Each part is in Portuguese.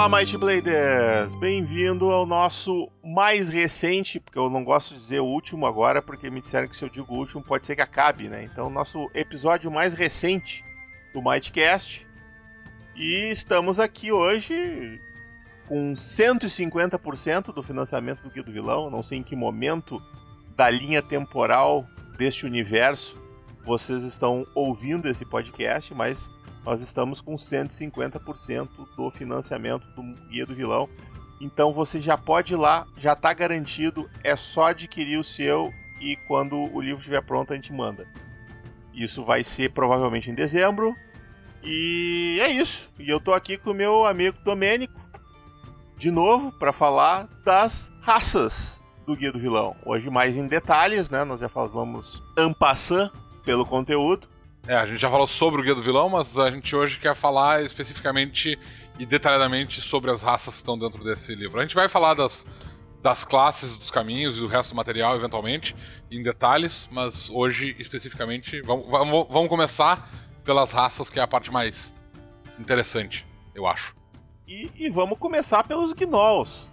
Olá, Might Bladers! Bem-vindo ao nosso mais recente, porque eu não gosto de dizer o último agora, porque me disseram que se eu digo o último pode ser que acabe, né? Então, nosso episódio mais recente do Mightcast. E estamos aqui hoje com 150% do financiamento do Guia do Vilão. Não sei em que momento da linha temporal deste universo vocês estão ouvindo esse podcast, mas nós estamos com 150% do financiamento do Guia do Vilão. Então você já pode ir lá, já está garantido, é só adquirir o seu e quando o livro estiver pronto a gente manda. Isso vai ser provavelmente em dezembro. E é isso. E eu tô aqui com o meu amigo Domênico, de novo, para falar das raças do Guia do Vilão. Hoje mais em detalhes, né? Nós já falamos ampassant pelo conteúdo. É, a gente já falou sobre o Guia do Vilão, mas a gente hoje quer falar especificamente e detalhadamente sobre as raças que estão dentro desse livro. A gente vai falar das, das classes, dos caminhos e do resto do material, eventualmente, em detalhes, mas hoje, especificamente, vamos, vamos, vamos começar pelas raças, que é a parte mais interessante, eu acho. E, e vamos começar pelos gnolls.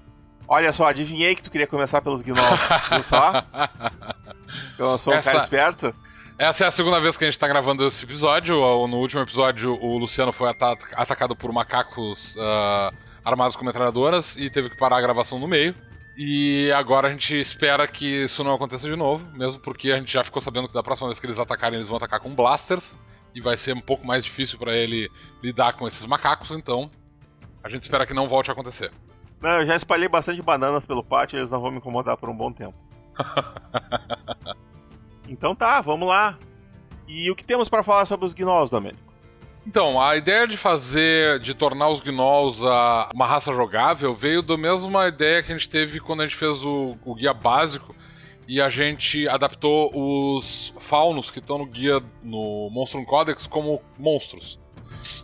Olha só, adivinhei que tu queria começar pelos gnolls, viu só? Eu sou um Essa- cara esperto. Essa é a segunda vez que a gente tá gravando esse episódio. No último episódio, o Luciano foi ata- atacado por macacos ah, armados com metralhadoras e teve que parar a gravação no meio. E agora a gente espera que isso não aconteça de novo, mesmo porque a gente já ficou sabendo que da próxima vez que eles atacarem, eles vão atacar com blasters. E vai ser um pouco mais difícil pra ele lidar com esses macacos, então a gente espera que não volte a acontecer. Não, eu já espalhei bastante bananas pelo pátio, eles não vão me incomodar por um bom tempo. então tá, vamos lá. E o que temos para falar sobre os gnolls, Domênico? Então, a ideia de fazer, de tornar os gnolls uma raça jogável veio da mesma ideia que a gente teve quando a gente fez o, o guia básico e a gente adaptou os faunos que estão no guia no Monstrum Codex como monstros.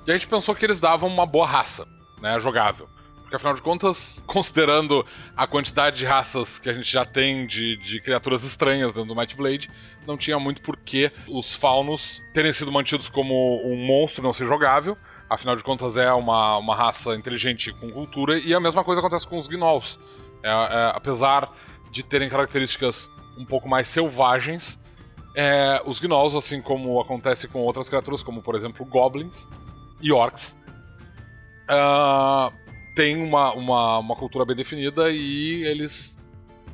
E a gente pensou que eles davam uma boa raça, né, jogável. Porque afinal de contas, considerando a quantidade de raças que a gente já tem de, de criaturas estranhas dentro do Might Blade, não tinha muito porquê os faunos terem sido mantidos como um monstro não ser jogável. Afinal de contas, é uma, uma raça inteligente com cultura, e a mesma coisa acontece com os gnolls. É, é, apesar de terem características um pouco mais selvagens, é, os gnolls, assim como acontece com outras criaturas, como por exemplo goblins e orcs, ah, têm uma, uma, uma cultura bem definida e eles,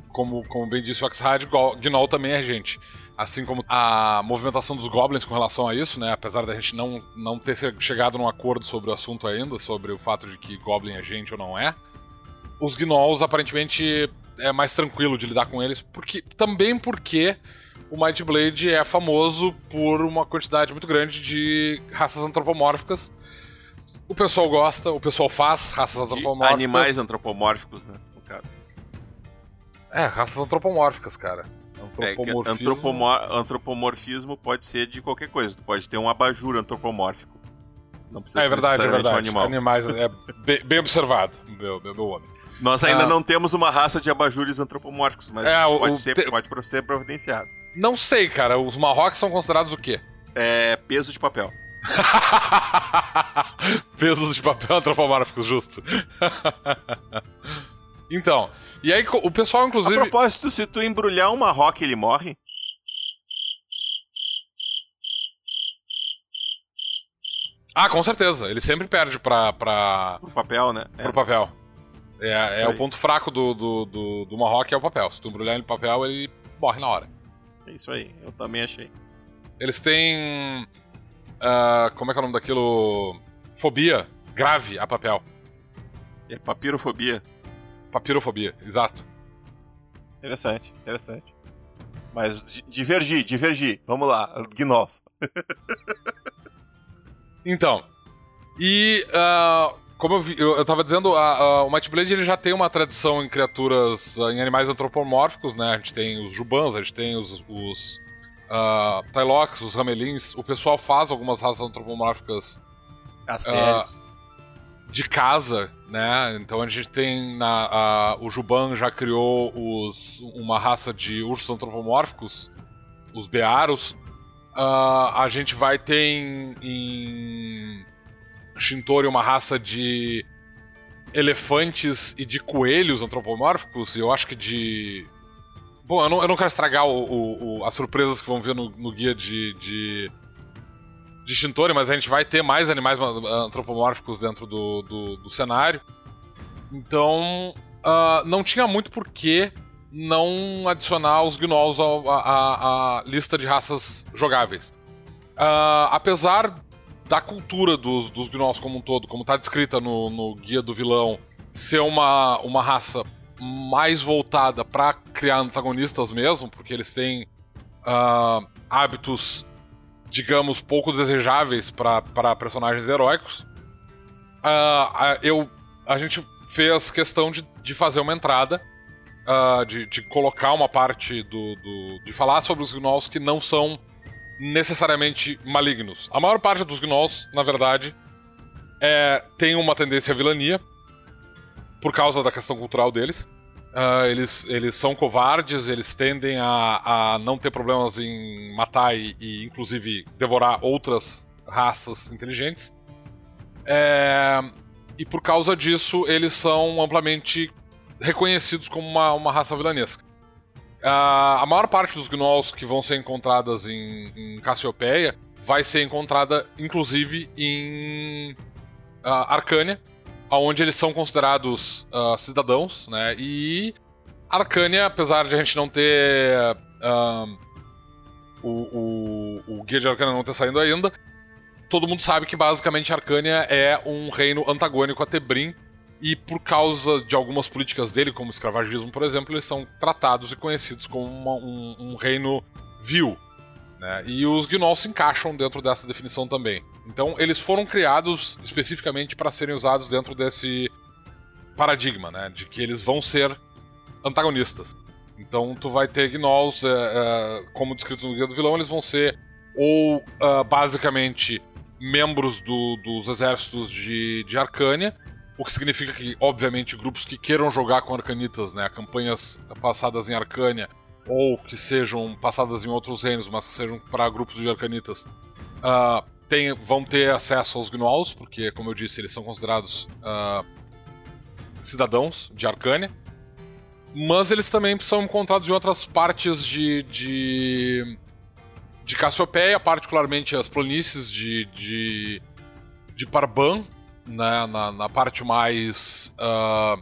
como, como bem disse o Axhad, Gnoll também é gente. Assim como a movimentação dos goblins com relação a isso, né? Apesar da gente não, não ter chegado num acordo sobre o assunto ainda, sobre o fato de que goblin é gente ou não é, os gnolls aparentemente é mais tranquilo de lidar com eles, porque também porque o Might Blade é famoso por uma quantidade muito grande de raças antropomórficas. O pessoal gosta, o pessoal faz raças De antropomórficas. animais antropomórficos, né? no caso. É, raças antropomórficas, cara. É, Antropomorfismo. antropomor- antropomorfismo pode ser de qualquer coisa. Tu pode ter um abajur antropomórfico. Não precisa É, é ser verdade, é verdade. um animal. Animais, é bem, bem observado, meu, meu, meu homem. Nós ainda Ah. não temos uma raça de abajures antropomórficos, mas É, pode, o ser, te- pode ser providenciado. Não sei, cara. Os Marrocos são considerados o quê? É peso de papel. Pesos de papel antropomórficos, justo. então, e aí o pessoal, A inclusive. propósito, se tu embrulhar uma roca, ele morre? Ah, com certeza. Ele sempre perde pra, pra, Pro papel, né? É. pro papel. É, é o ponto fraco do, do, do, do Marroque é o papel. Se tu embrulhar ele em papel, ele morre na hora. É isso aí, eu também achei. Eles têm. Ah, como é que é o nome daquilo? Fobia grave a papel. É papirofobia. Papirofobia, exato. Interessante, interessante. Mas di- divergir, divergir. Vamos lá, gnolls. Então, e ah, como eu, vi, eu, eu tava dizendo, a- a- o Might Blade ele já tem uma tradição em criaturas, ah, em animais antropomórficos, né? A gente tem os Jubans, a gente tem os, os ah, Tylox, os Ramelins. O pessoal faz algumas raças antropomórficas Castelos. de casa, né? Então a gente tem na, a- o Juban já criou os, uma raça de ursos antropomórficos, os Bearos. Ah, a gente vai ter em, em Shintori uma raça de elefantes e de coelhos antropomórficos, e eu acho que de. Bom, eu não, eu não quero estragar o, o, o, as surpresas que vão vir no, no guia de, de, de mas a gente vai ter mais animais antropomórficos dentro do, do, do cenário. Então, uh, não tinha muito porquê não adicionar os gnolls à, lista de raças jogáveis. Uh, apesar da cultura dos, dos gnolls como um todo, como está descrita no, no guia do vilão, ser uma, uma raça mais voltada para criar antagonistas mesmo, porque eles têm uh, hábitos, digamos, pouco desejáveis para personagens heróicos. Uh, eu, a gente fez questão de, de fazer uma entrada, uh, de, de colocar uma parte do, do, de falar sobre os gnolls que não são necessariamente malignos. A maior parte dos gnolls, na verdade, é, tem uma tendência à vilania por causa da questão cultural deles. Uh, eles, eles são covardes, eles tendem a, a não ter problemas em matar e, e inclusive, devorar outras raças inteligentes. É, e por causa disso, eles são amplamente reconhecidos como uma, uma raça vilanesca. Uh, a maior parte dos gnolls que vão ser encontradas em, em Cassiopeia vai ser encontrada, inclusive, em uh, Arcânia, onde eles são considerados uh, cidadãos, né? E Arcânia, apesar de a gente não ter. o, o, o Guia de Arcânia não ter saído ainda, todo mundo sabe que basicamente Arcânia é um reino antagônico a Tebrim, e por causa de algumas políticas dele, como o escravagismo, por exemplo, eles são tratados e conhecidos como uma, um, um, reino vil. Né? E os gnolls se encaixam dentro dessa definição também. Então, eles foram criados especificamente para serem usados dentro desse paradigma, né? De que eles vão ser antagonistas. Então, tu vai ter gnolls, é, é, como descrito no Guia do Vilão, eles vão ser ou uh, basicamente membros do, dos exércitos de, de Arcânia, o que significa que, obviamente, grupos que queiram jogar com Arcanitas, né, campanhas passadas em Arcânia, ou que sejam passadas em outros reinos, mas que sejam para grupos de Arcanitas, uh, tem, vão ter acesso aos Gnolls, porque, como eu disse, eles são considerados uh, cidadãos de Arcânia. Mas eles também são encontrados em outras partes de, de, de Cassiopeia, particularmente as planícies de, de, de Parban, né, na, na parte mais uh,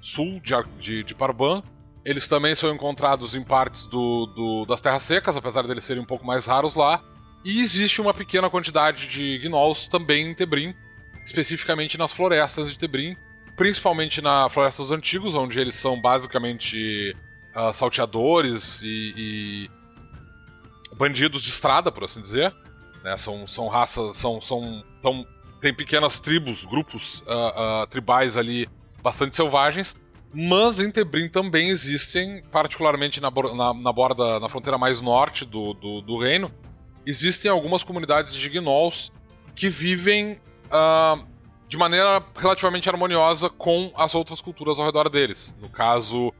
sul de, de, de, Parban. Eles também são encontrados em partes do, do, das terras secas, apesar de eles serem um pouco mais raros lá. E existe uma pequena quantidade de gnolls também em Tebrim, especificamente nas florestas de Tebrim, principalmente na Floresta dos Antigos, onde eles são basicamente uh, salteadores e, e, bandidos de estrada, por assim dizer. Né? São, são raças, são, são, são tem pequenas tribos, grupos uh, uh, tribais ali bastante selvagens. Mas em Tebrim também existem, particularmente na, na, na borda, na fronteira mais norte do, do, do, reino, existem algumas comunidades de gnolls que vivem uh, de maneira relativamente harmoniosa com as outras culturas ao redor deles. No caso,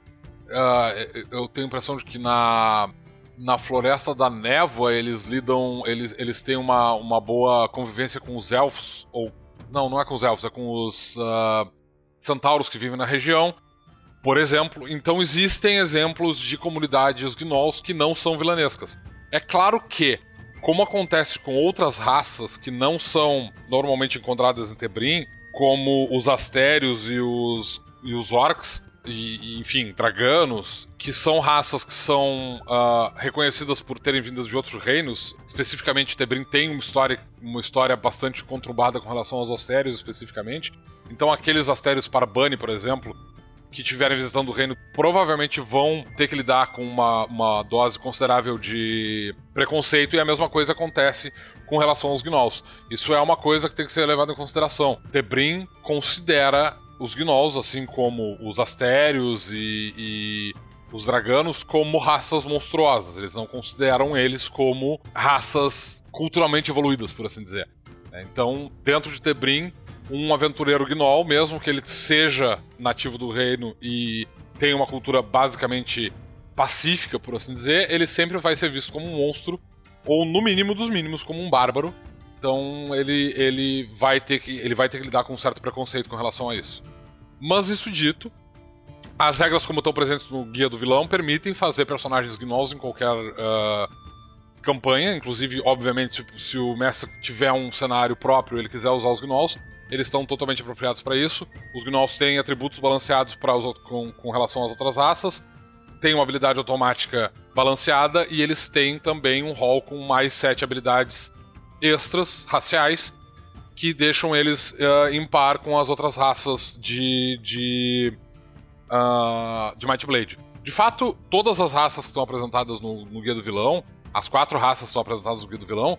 eu tenho a impressão de que na na Floresta da Névoa eles lidam. Eles, eles têm uma, uma boa convivência com os elfos. Ou. Não, não é com os elfos, é com os uh, centauros que vivem na região. Por exemplo, então existem exemplos de comunidades gnolls que não são vilanescas. É claro que, como acontece com outras raças que não são normalmente encontradas em Tebrim, como os astérios e os, e os orcs, e, enfim, draganos, que são raças que são uh, reconhecidas por terem vindas de outros reinos. Especificamente, Tebrim tem uma história, uma história bastante conturbada com relação aos Astérios, especificamente. Então, aqueles Astérios Parbani, por exemplo, que estiverem visitando o reino provavelmente vão ter que lidar com uma, uma dose considerável de preconceito e a mesma coisa acontece com relação aos gnolls. Isso é uma coisa que tem que ser levada em consideração. Tebrim considera os gnolls, assim como os astérios e, e os draganos, como raças monstruosas. Eles não consideram eles como raças culturalmente evoluídas, por assim dizer. Então, dentro de Tebrim, um aventureiro gnoll, mesmo que ele seja nativo do reino e tenha uma cultura basicamente pacífica, por assim dizer, ele sempre vai ser visto como um monstro, ou no mínimo dos mínimos, como um bárbaro. Então ele, ele, vai ter que, ele vai ter que lidar com um certo preconceito com relação a isso. Mas isso dito, as regras como estão presentes no Guia do Vilão permitem fazer personagens gnolls em qualquer uh, campanha, inclusive, obviamente, se, se, o mestre tiver um cenário próprio ele quiser usar os gnolls, eles estão totalmente apropriados para isso. Os gnolls têm atributos balanceados para os, com, com relação às outras raças, têm uma habilidade automática balanceada e eles têm também um rol com mais sete habilidades extras raciais que deixam eles uh, em par com as outras raças de de, uh, de Might Blade. De fato, todas as raças que estão apresentadas no, no Guia do Vilão, as quatro raças que estão apresentadas no Guia do Vilão,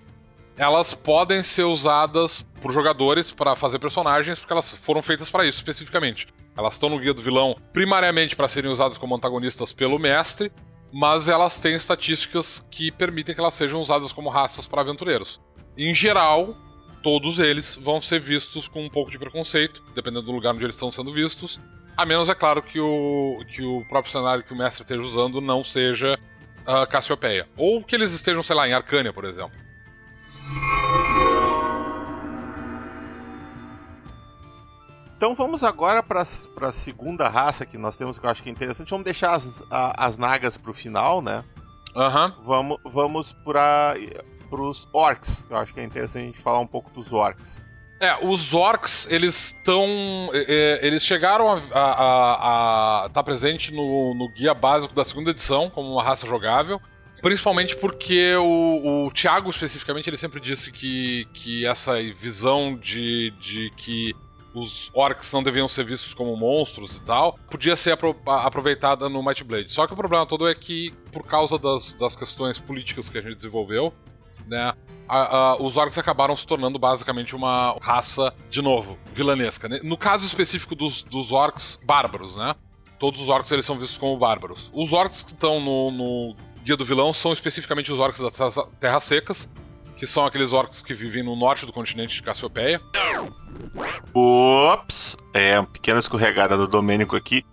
elas podem ser usadas por jogadores para fazer personagens, porque elas foram feitas para isso especificamente. Elas estão no Guia do Vilão primariamente para serem usadas como antagonistas pelo mestre, mas elas têm estatísticas que permitem que elas sejam usadas como raças para aventureiros. Em geral, todos eles vão ser vistos com um pouco de preconceito, dependendo do lugar onde eles estão sendo vistos. A menos, é claro, que o, que o próprio cenário que o mestre esteja usando não seja uh, Cassiopeia. Ou que eles estejam, sei lá, em Arcânia, por exemplo. Então vamos agora para a segunda raça que nós temos, que eu acho que é interessante. Vamos deixar as, a, as nagas para o final, né? Aham. Uhum. Vamos, vamos para os orcs. Eu acho que é interessante a gente falar um pouco dos orcs. É, os orcs, eles estão. É, eles chegaram a estar tá presente no, no guia básico da segunda edição, como uma raça jogável. Principalmente porque o, o Thiago, especificamente, ele sempre disse que, que essa visão de, de que os orcs não deviam ser vistos como monstros e tal, podia ser apro aproveitada no Might Blade. Só que o problema todo é que, por causa das, das questões políticas que a gente desenvolveu, né, a, a, os orcs acabaram se tornando basicamente uma raça, de novo, vilanesca. No caso específico dos, dos orcs bárbaros, né? Todos os orcs eles são vistos como bárbaros. Os orcs que estão no, no Guia do Vilão são especificamente os orcs das Terras Secas, que são aqueles orcs que vivem no norte do continente de Cassiopeia. Ops! É, uma pequena escorregada do Domênico aqui.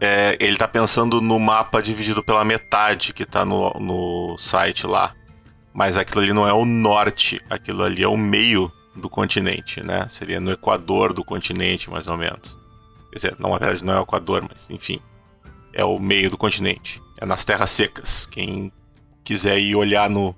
É, ele tá pensando no mapa dividido pela metade que tá no, no site lá. Mas aquilo ali não é o norte, aquilo ali é o meio do continente, né? Seria no equador do continente, mais ou menos. Quer dizer, não, na verdade não é o equador, mas enfim. É o meio do continente é nas terras secas. Quem quiser ir olhar no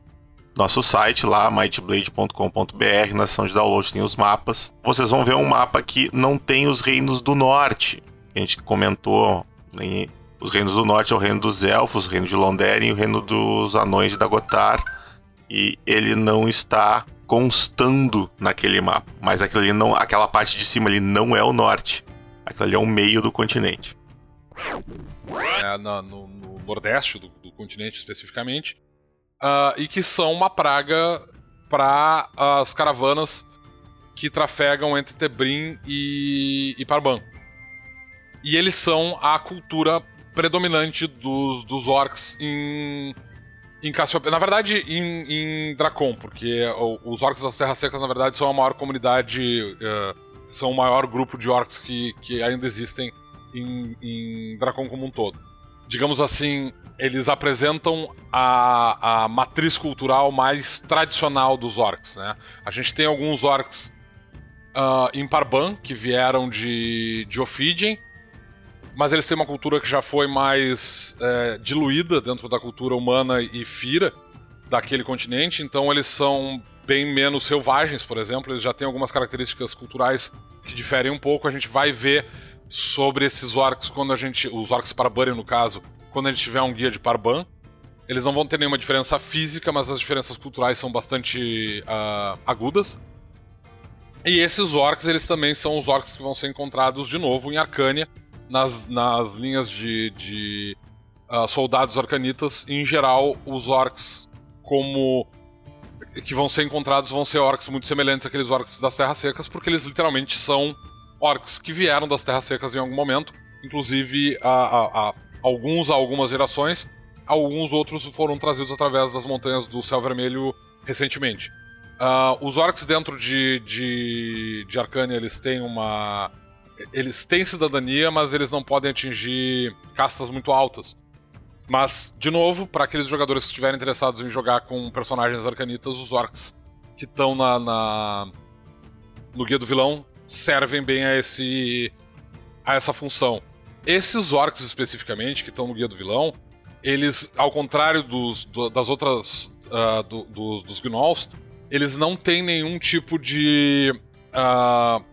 nosso site lá, mightblade.com.br, na seção de download tem os mapas. Vocês vão ver um mapa que não tem os reinos do norte. A gente comentou em os reinos do norte é o reino dos elfos, o reino de Londeren e o reino dos anões de Dagotar. E ele não está constando naquele mapa. Mas ali não, aquela parte de cima ali não é o norte. Aquilo ali é o meio do continente. É, no, no, nordeste do, do continente especificamente, uh, e que são uma praga para as caravanas que trafegam entre Tebrim e, e Parban. E eles são a cultura predominante dos, dos orcs em, em Cassiopeia. Na verdade, em, em Dracon, porque os orcs das Terras Secas, na verdade, são a maior comunidade, uh, são o maior grupo de orcs que, que ainda existem em, em Dracon como um todo digamos assim, eles apresentam a, a matriz cultural mais tradicional dos orcs, né? A gente tem alguns orcs uh, em Parban, que vieram de, de Ophidian, mas eles têm uma cultura que já foi mais é, diluída dentro da cultura humana e fira daquele continente, então eles são bem menos selvagens, por exemplo, eles já têm algumas características culturais que diferem um pouco, a gente vai ver sobre esses orcs quando a gente. Os orcs Barbarian, no caso, quando a gente tiver um guia de Parban. Eles não vão ter nenhuma diferença física, mas as diferenças culturais são bastante uh, agudas. E esses orcs, eles também são os orcs que vão ser encontrados de novo em Arcânia, nas, nas linhas de, de uh, soldados arcanitas. Em geral, os orcs, como que vão ser encontrados, vão ser orcs muito semelhantes àqueles orcs das Terras Secas, porque eles literalmente são orcs que vieram das Terras Secas em algum momento. Inclusive, a, a, a, alguns há algumas gerações, alguns outros foram trazidos através das montanhas do Céu Vermelho recentemente. Uh, os orcs dentro de, de, de Arcânia, eles têm uma... Eles têm cidadania, mas eles não podem atingir castas muito altas. Mas, de novo, para aqueles jogadores que estiverem interessados em jogar com personagens arcanitas, os orcs que estão na, na, no Guia do Vilão servem bem a esse a essa função. Esses orcs especificamente, que estão no Guia do Vilão, eles, ao contrário dos, do, das outras. Uh, do, do, dos gnolls, eles não têm nenhum tipo de uh,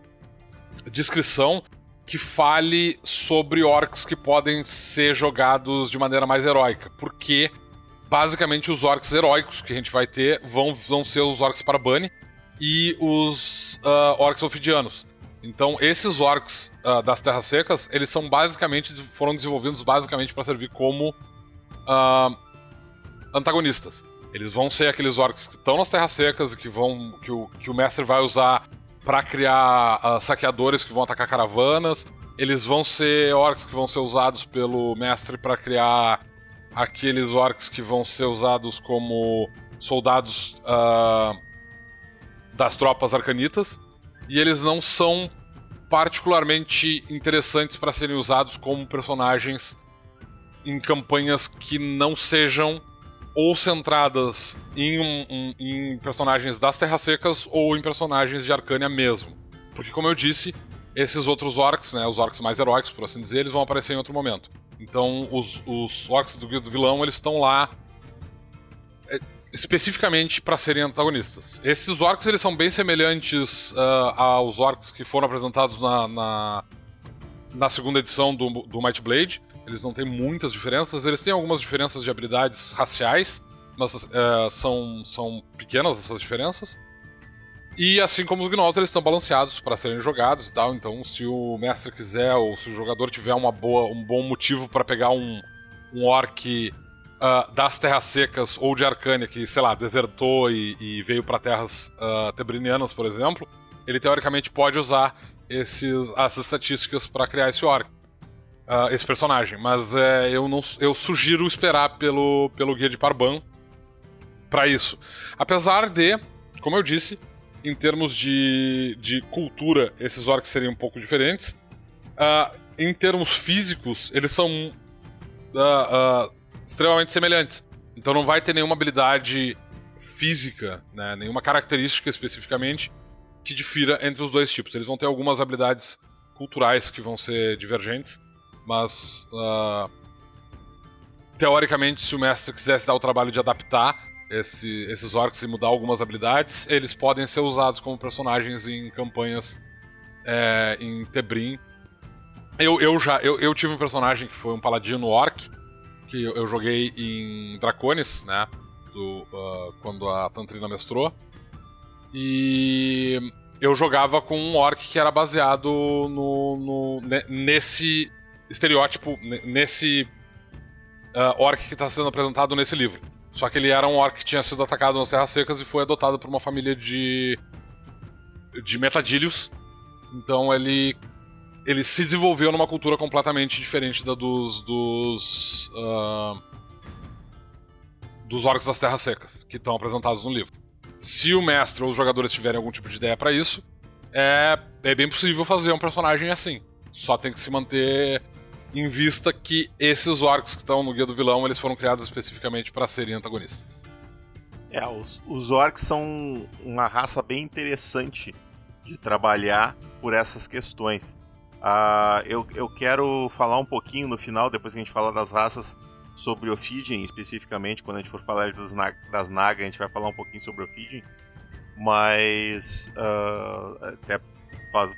descrição que fale sobre orcs que podem ser jogados de maneira mais heróica. Porque, basicamente, os orcs heróicos que a gente vai ter vão, vão ser os orcs para Bunny e os uh, orcs ofidianos. Então, esses orcs uh, das Terras Secas, eles são basicamente foram desenvolvidos basicamente para servir como uh, antagonistas. Eles vão ser aqueles orcs que estão nas Terras Secas e que vão que o, que o mestre vai usar para criar uh, saqueadores que vão atacar caravanas. Eles vão ser orcs que vão ser usados pelo mestre para criar aqueles orcs que vão ser usados como soldados das tropas arcanitas e eles não são particularmente interessantes para serem usados como personagens em campanhas que não sejam ou centradas em, um, em personagens das Terras Secas ou em personagens de Arcânia mesmo. Porque, como eu disse, esses outros orcs, né, os orcs mais heróicos, por assim dizer, eles vão aparecer em outro momento. Então, os, os orcs do do Vilão, eles estão lá especificamente para serem antagonistas. Esses orcs eles são bem semelhantes uh, aos orcs que foram apresentados na, na, na, segunda edição do, do Might Blade. Eles não têm muitas diferenças, eles têm algumas diferenças de habilidades raciais, mas uh, são, são pequenas essas diferenças. E assim como os Gnolls, eles estão balanceados para serem jogados e tal. Então, se o mestre quiser ou se o jogador tiver uma boa, um bom motivo para pegar um, um orc uh, das terras secas ou de Arcânia, que, sei lá, desertou e, e veio para terras uh, tebrinianas, por exemplo, ele teoricamente pode usar esses, essas estatísticas para criar esse orc. Uh, esse personagem, mas é, eu, não, eu sugiro esperar pelo, pelo guia de Parban para isso. Apesar de, como eu disse, em termos de, de cultura, esses orcs seriam um pouco diferentes. Uh, em termos físicos, eles são uh, extremamente semelhantes. Então não vai ter nenhuma habilidade física, né, nenhuma característica especificamente que difira entre os dois tipos. Eles vão ter algumas habilidades culturais que vão ser divergentes, mas uh, teoricamente, se o mestre quisesse dar o trabalho de adaptar esse, esses orcs e mudar algumas habilidades, eles podem ser usados como personagens em campanhas é, em Tebrim. Eu, eu já eu, eu tive um personagem que foi um paladino orc que eu joguei em Dracones, né? Do, uh, quando a Tantrina mestrou. E eu jogava com um orc que era baseado no, no nesse estereótipo, nesse uh, orc que está sendo apresentado nesse livro. Só que ele era um orc que tinha sido atacado nas Terras Secas e foi adotado por uma família de. de metadilhos. Então ele ele se desenvolveu numa cultura completamente diferente da dos. dos. Uh, dos orcs das Terras Secas, que estão apresentados no livro. Se o mestre ou os jogadores tiverem algum tipo de ideia para isso, é, é bem possível fazer um personagem assim. Só tem que se manter em vista que esses orcs que estão no Guia do Vilão, eles foram criados especificamente para serem antagonistas. É, os, os orcs são uma raça bem interessante de trabalhar por essas questões. Uh, eu, eu quero falar um pouquinho no final, depois que a gente falar das raças, sobre Ophidian especificamente. Quando a gente for falar das, das Naga, a gente vai falar um pouquinho sobre Ophidian. Mas uh, até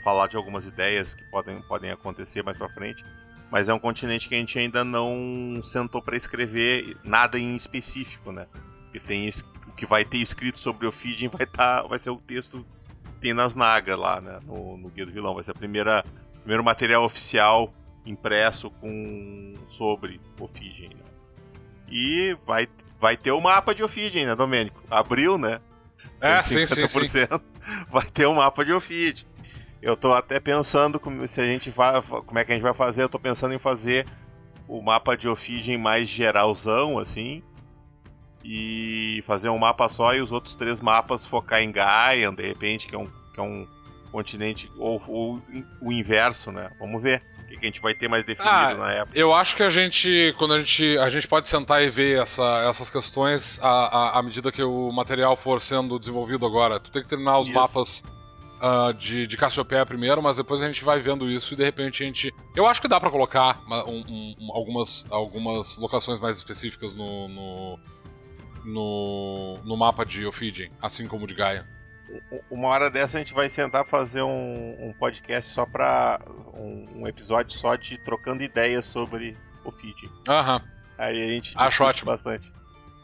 falar de algumas ideias que podem, podem acontecer mais pra frente. Mas é um continente que a gente ainda não sentou para escrever nada em específico, né? Que tem o que vai ter escrito sobre Ophidian vai, tá, vai ser o texto que tem nas Naga lá, né? No, no Guia do Vilão. Vai ser a primeira primeiro material oficial impresso com sobre Ophidian. Né? E vai, vai ter o mapa de Ophidian, né, Domênico? Abril, né? É, sim, sim, sim. Vai ter o um mapa de Ophidian. Eu tô até pensando como, se a gente vai, como é que a gente vai fazer. Eu tô pensando em fazer o mapa de Ophidian mais geralzão, assim. E fazer um mapa só e os outros três mapas focar em Gaia, de repente, que é um, que é um continente, ou, ou o inverso, né? Vamos ver o que a gente vai ter mais definido ah, na época. Eu acho que a gente, quando a gente, a gente pode sentar e ver essa, essas questões à, à, à medida que o material for sendo desenvolvido agora. Tu tem que terminar os Isso. mapas uh, de, de Cassiopeia primeiro, mas depois a gente vai vendo isso e de repente a gente. Eu acho que dá para colocar um, um, algumas, algumas locações mais específicas no, no, no, no mapa de Ophidian, assim como o de Gaia. Uma hora dessa a gente vai sentar fazer um, um podcast só pra. Um, um, episódio só de trocando ideias sobre Ophidian. Aham. Aí a gente Acho ótimo. bastante.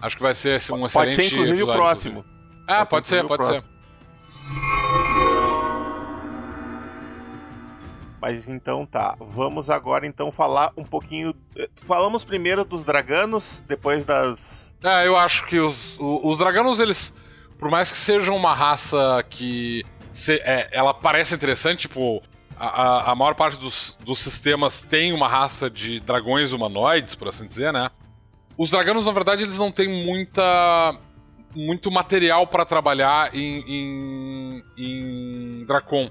Acho que vai ser um pode excelente. Pode ser inclusive o próximo. Ah, pode, ser, pode ser. Mas então tá, vamos agora então falar um pouquinho. Falamos primeiro dos draganos, depois das. É, eu acho que os, os draganos, eles. Por mais que sejam uma raça que. Se, é, ela parece interessante, tipo. A, a, maior parte dos, dos sistemas tem uma raça de dragões humanoides, por assim dizer, né? Os draganos, na verdade, eles não têm muita muito material para trabalhar em, em, em Dracon.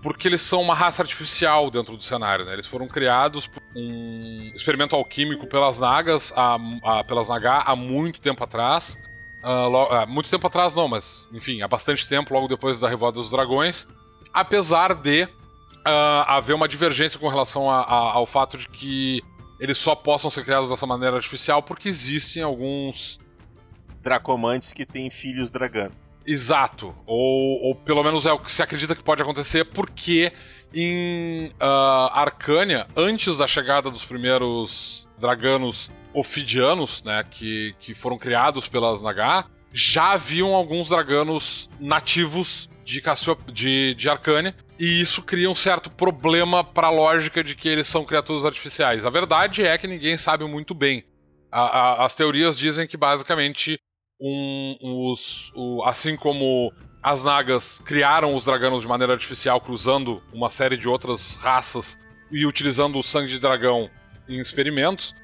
Porque eles são uma raça artificial dentro do cenário, né? Eles foram criados por um experimento alquímico pelas Nagas, a, a, pelas Naga, há muito tempo atrás. Uh, lo, uh, muito tempo atrás não, mas enfim, há bastante tempo, logo depois da Revolta dos Dragões. Apesar de uh, haver uma divergência com relação a, a, ao fato de que eles só possam ser criados dessa maneira artificial porque existem alguns dracomantes que têm filhos dragando. Exato. Ou, ou pelo menos é o que se acredita que pode acontecer, porque em uh, Arcânia, antes da chegada dos primeiros draganos ofidianos, né, que, que foram criados pelas Nagar, já haviam alguns draganos nativos de, Cassiop de, de Arcânia, e isso cria um certo problema para a lógica de que eles são criaturas artificiais. A verdade é que ninguém sabe muito bem. A, a, as teorias dizem que basicamente um, os, o, assim como as Nagas criaram os dragões de maneira artificial, cruzando uma série de outras raças e utilizando o sangue de dragão em experimentos.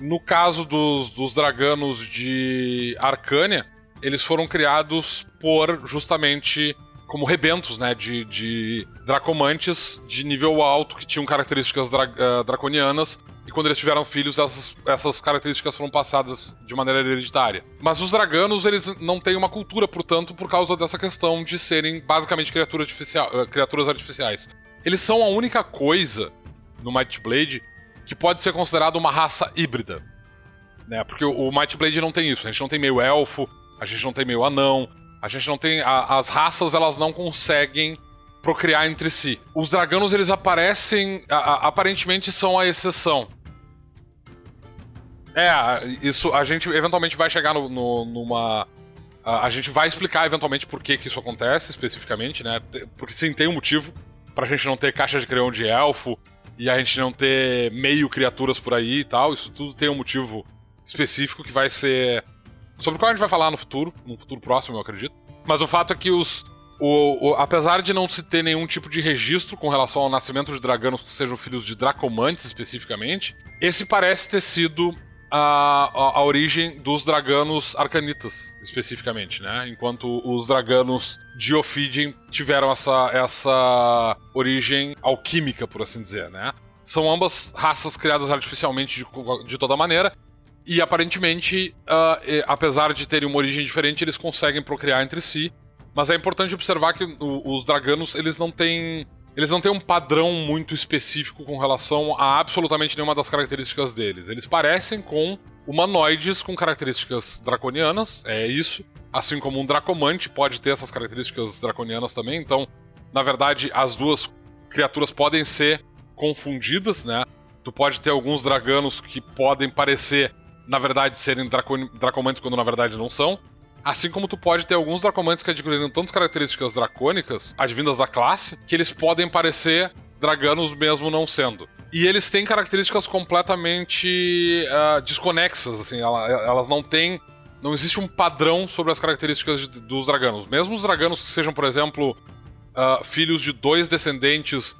No caso dos, dos draganos de Arcânia, eles foram criados por justamente como rebentos, né, de, de dracomantes de nível alto que tinham características dra uh, draconianas e quando eles tiveram filhos, essas, essas características foram passadas de maneira hereditária. Mas os draganos, eles não têm uma cultura, portanto, por causa dessa questão de serem basicamente criatura artificial, uh, criaturas artificiais. Eles são a única coisa no Might Blade que pode ser considerada uma raça híbrida. Né? Porque o, o Might Blade não tem isso. A gente não tem meio elfo, a gente não tem meio anão, a gente não tem. A, as raças elas não conseguem procriar entre si. Os draganos eles aparecem. A, a, aparentemente são a exceção. É, isso a gente eventualmente vai chegar no, no, numa. A, a, gente vai explicar eventualmente por que, que isso acontece especificamente, né? Porque sim, tem um motivo pra gente não ter caixa de creão de elfo e a gente não ter meio criaturas por aí e tal. Isso tudo tem um motivo específico que vai ser. Sobre o qual a gente vai falar no futuro, no futuro próximo, eu acredito. Mas o fato é que os. O, o, apesar de não se ter nenhum tipo de registro com relação ao nascimento de draganos que sejam filhos de dracomantes especificamente, esse parece ter sido a, a, a, origem dos draganos arcanitas, especificamente, né? Enquanto os draganos de Ophidian tiveram essa, essa origem alquímica, por assim dizer, né? São ambas raças criadas artificialmente de, de toda maneira. E aparentemente, uh, e, apesar de terem uma origem diferente, eles conseguem procriar entre si. Mas é importante observar que o, os draganos, eles não têm eles não têm um padrão muito específico com relação a absolutamente nenhuma das características deles. Eles parecem com humanoides com características draconianas, é isso. Assim como um dracomante pode ter essas características draconianas também. Então, na verdade, as duas criaturas podem ser confundidas, né? Tu pode ter alguns draganos que podem parecer, na verdade, serem dracomantes quando na verdade não são. Assim como tu pode ter alguns dracomantes que adquiriram tantas características dracônicas, advindas da classe, que eles podem parecer draganos mesmo não sendo. E eles têm características completamente uh, desconexas, assim, elas não têm. Não existe um padrão sobre as características de, dos draganos. Mesmo os draganos que sejam, por exemplo, uh, filhos de dois descendentes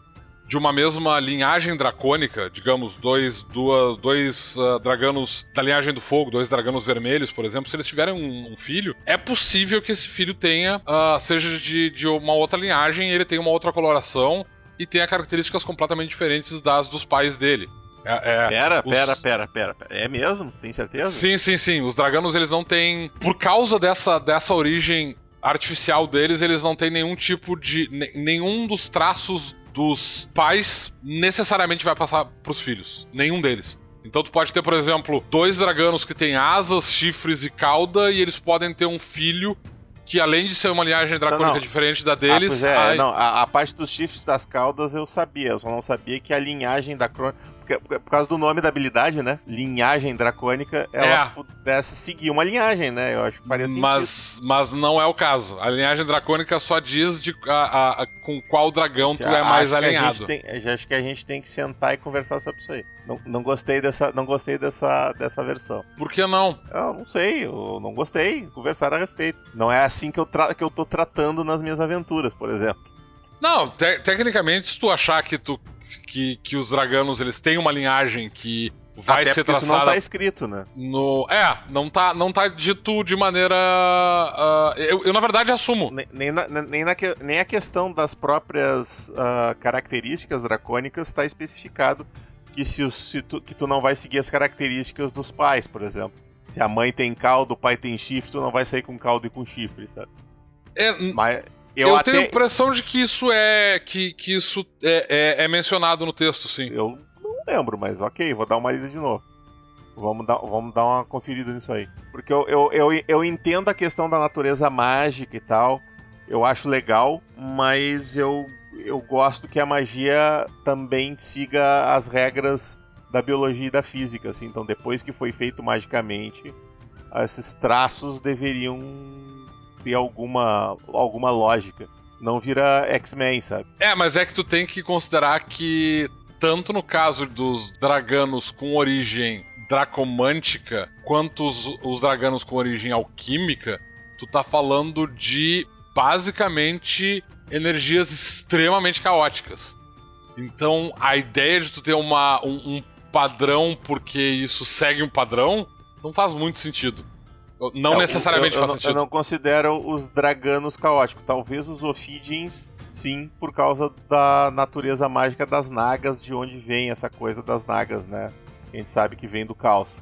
de uma mesma linhagem dracônica, digamos, dois, duas, dois uh, draganos da linhagem do fogo, dois draganos vermelhos, por exemplo, se eles tiverem um, um filho, é possível que esse filho tenha, uh, seja de, de uma outra linhagem, ele tenha uma outra coloração e tenha características completamente diferentes das dos pais dele. É, é, pera, os... pera, pera, pera, pera. É mesmo? Tem certeza? Sim, sim, sim. Os draganos, eles não têm. Por causa dessa, dessa origem artificial deles, eles não têm nenhum tipo de. nenhum dos traços dos pais necessariamente vai passar pros filhos. Nenhum deles. Então tu pode ter, por exemplo, dois draganos que têm asas, chifres e cauda, e eles podem ter um filho que além de ser uma linhagem dracônica não, não. diferente da deles. Ah, é, a... não, a, a, parte dos chifres das caudas eu sabia, eu só não sabia que a linhagem da crônica por causa do nome da habilidade, né? Linhagem dracônica, ela é. pudesse seguir uma linhagem, né? Eu acho que parece mas, mas não é o caso. A linhagem dracônica só diz de a, a, com qual dragão tu é mais alinhado. Tem, acho que a gente tem que sentar e conversar sobre isso aí. Não, não gostei dessa, não gostei dessa, dessa versão. Por que não? Eu não sei, eu não gostei. Conversar a respeito. Não é assim que eu, que eu tô tratando nas minhas aventuras, por exemplo. Não, te tecnicamente, se tu achar que, tu, que, que os draganos eles têm uma linhagem que vai Até ser traçada. Isso não tá escrito, né? No, é, não tá, não tá dito de maneira. Uh, eu, eu, na verdade, assumo. Nem, nem, na, nem, na, nem a questão das próprias uh, características dracônicas está especificado que, se, se tu, que tu não vai seguir as características dos pais, por exemplo. Se a mãe tem caldo, o pai tem chifre, tu não vai sair com caldo e com chifre, sabe? É, Mas eu, eu até... tenho a impressão de que isso é que, que isso é, é, é, mencionado no texto, sim. Eu não lembro, mas ok, vou dar uma lida de novo. Vamos dar, vamos dar uma conferida nisso aí. Porque eu, eu, eu, eu entendo a questão da natureza mágica e tal. Eu acho legal, mas eu, eu gosto que a magia também siga as regras da biologia e da física. Assim. Então, depois que foi feito magicamente, esses traços deveriam ter alguma, alguma lógica. Não vira X-Men, sabe? É, mas é que tu tem que considerar que, tanto no caso dos draganos com origem dracomântica, quanto os, os draganos com origem alquímica, tu tá falando de basicamente energias extremamente caóticas. Então, a ideia de tu ter uma, um, um padrão porque isso segue um padrão não faz muito sentido. Não é, necessariamente eu, eu, sentido. Eu não considero os draganos caóticos. Talvez os Ophidians, sim, por causa da natureza mágica das nagas, de onde vem essa coisa das nagas, né? A gente sabe que vem do caos.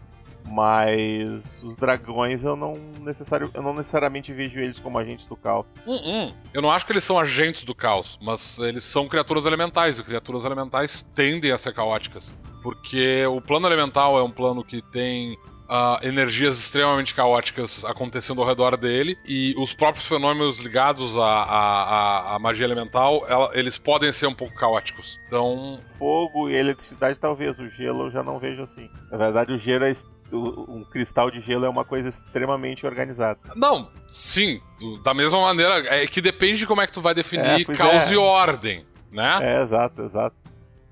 Mas os dragões eu não, necessário, eu não necessariamente vejo eles como agentes do caos. Uh -uh. Eu não acho que eles são agentes do caos, mas eles são criaturas elementais, e criaturas elementais tendem a ser caóticas. Porque o plano elemental é um plano que tem uh, energias extremamente caóticas acontecendo ao redor dele e os próprios fenômenos ligados à, à, à magia elemental, ela, eles podem ser um pouco caóticos. Então. Fogo e eletricidade, talvez. O gelo eu já não vejo assim. Na verdade, o gelo é um cristal de gelo é uma coisa extremamente organizada. Não, sim, da mesma maneira, é que depende de como é que tu vai definir é, caos é. e ordem, né? É, exato, exato.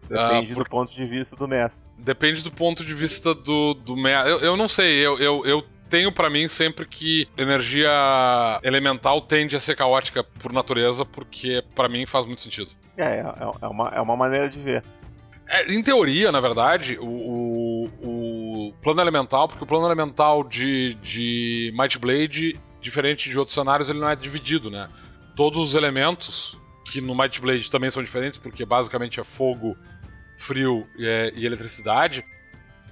Depende uh, por... do ponto de vista do mestre. Depende do ponto de vista do, do mestre. Eu, eu não sei, eu, eu, eu tenho para mim sempre que energia elemental tende a ser caótica por natureza, porque para mim faz muito sentido. É, é, é, uma, é uma maneira de ver. É, em teoria, na verdade, o, o, o, plano elemental, porque o plano elemental de, de Might Blade, diferente de outros cenários, ele não é dividido, né? Todos os elementos, que no Might Blade também são diferentes, porque basicamente é fogo, frio e, e eletricidade,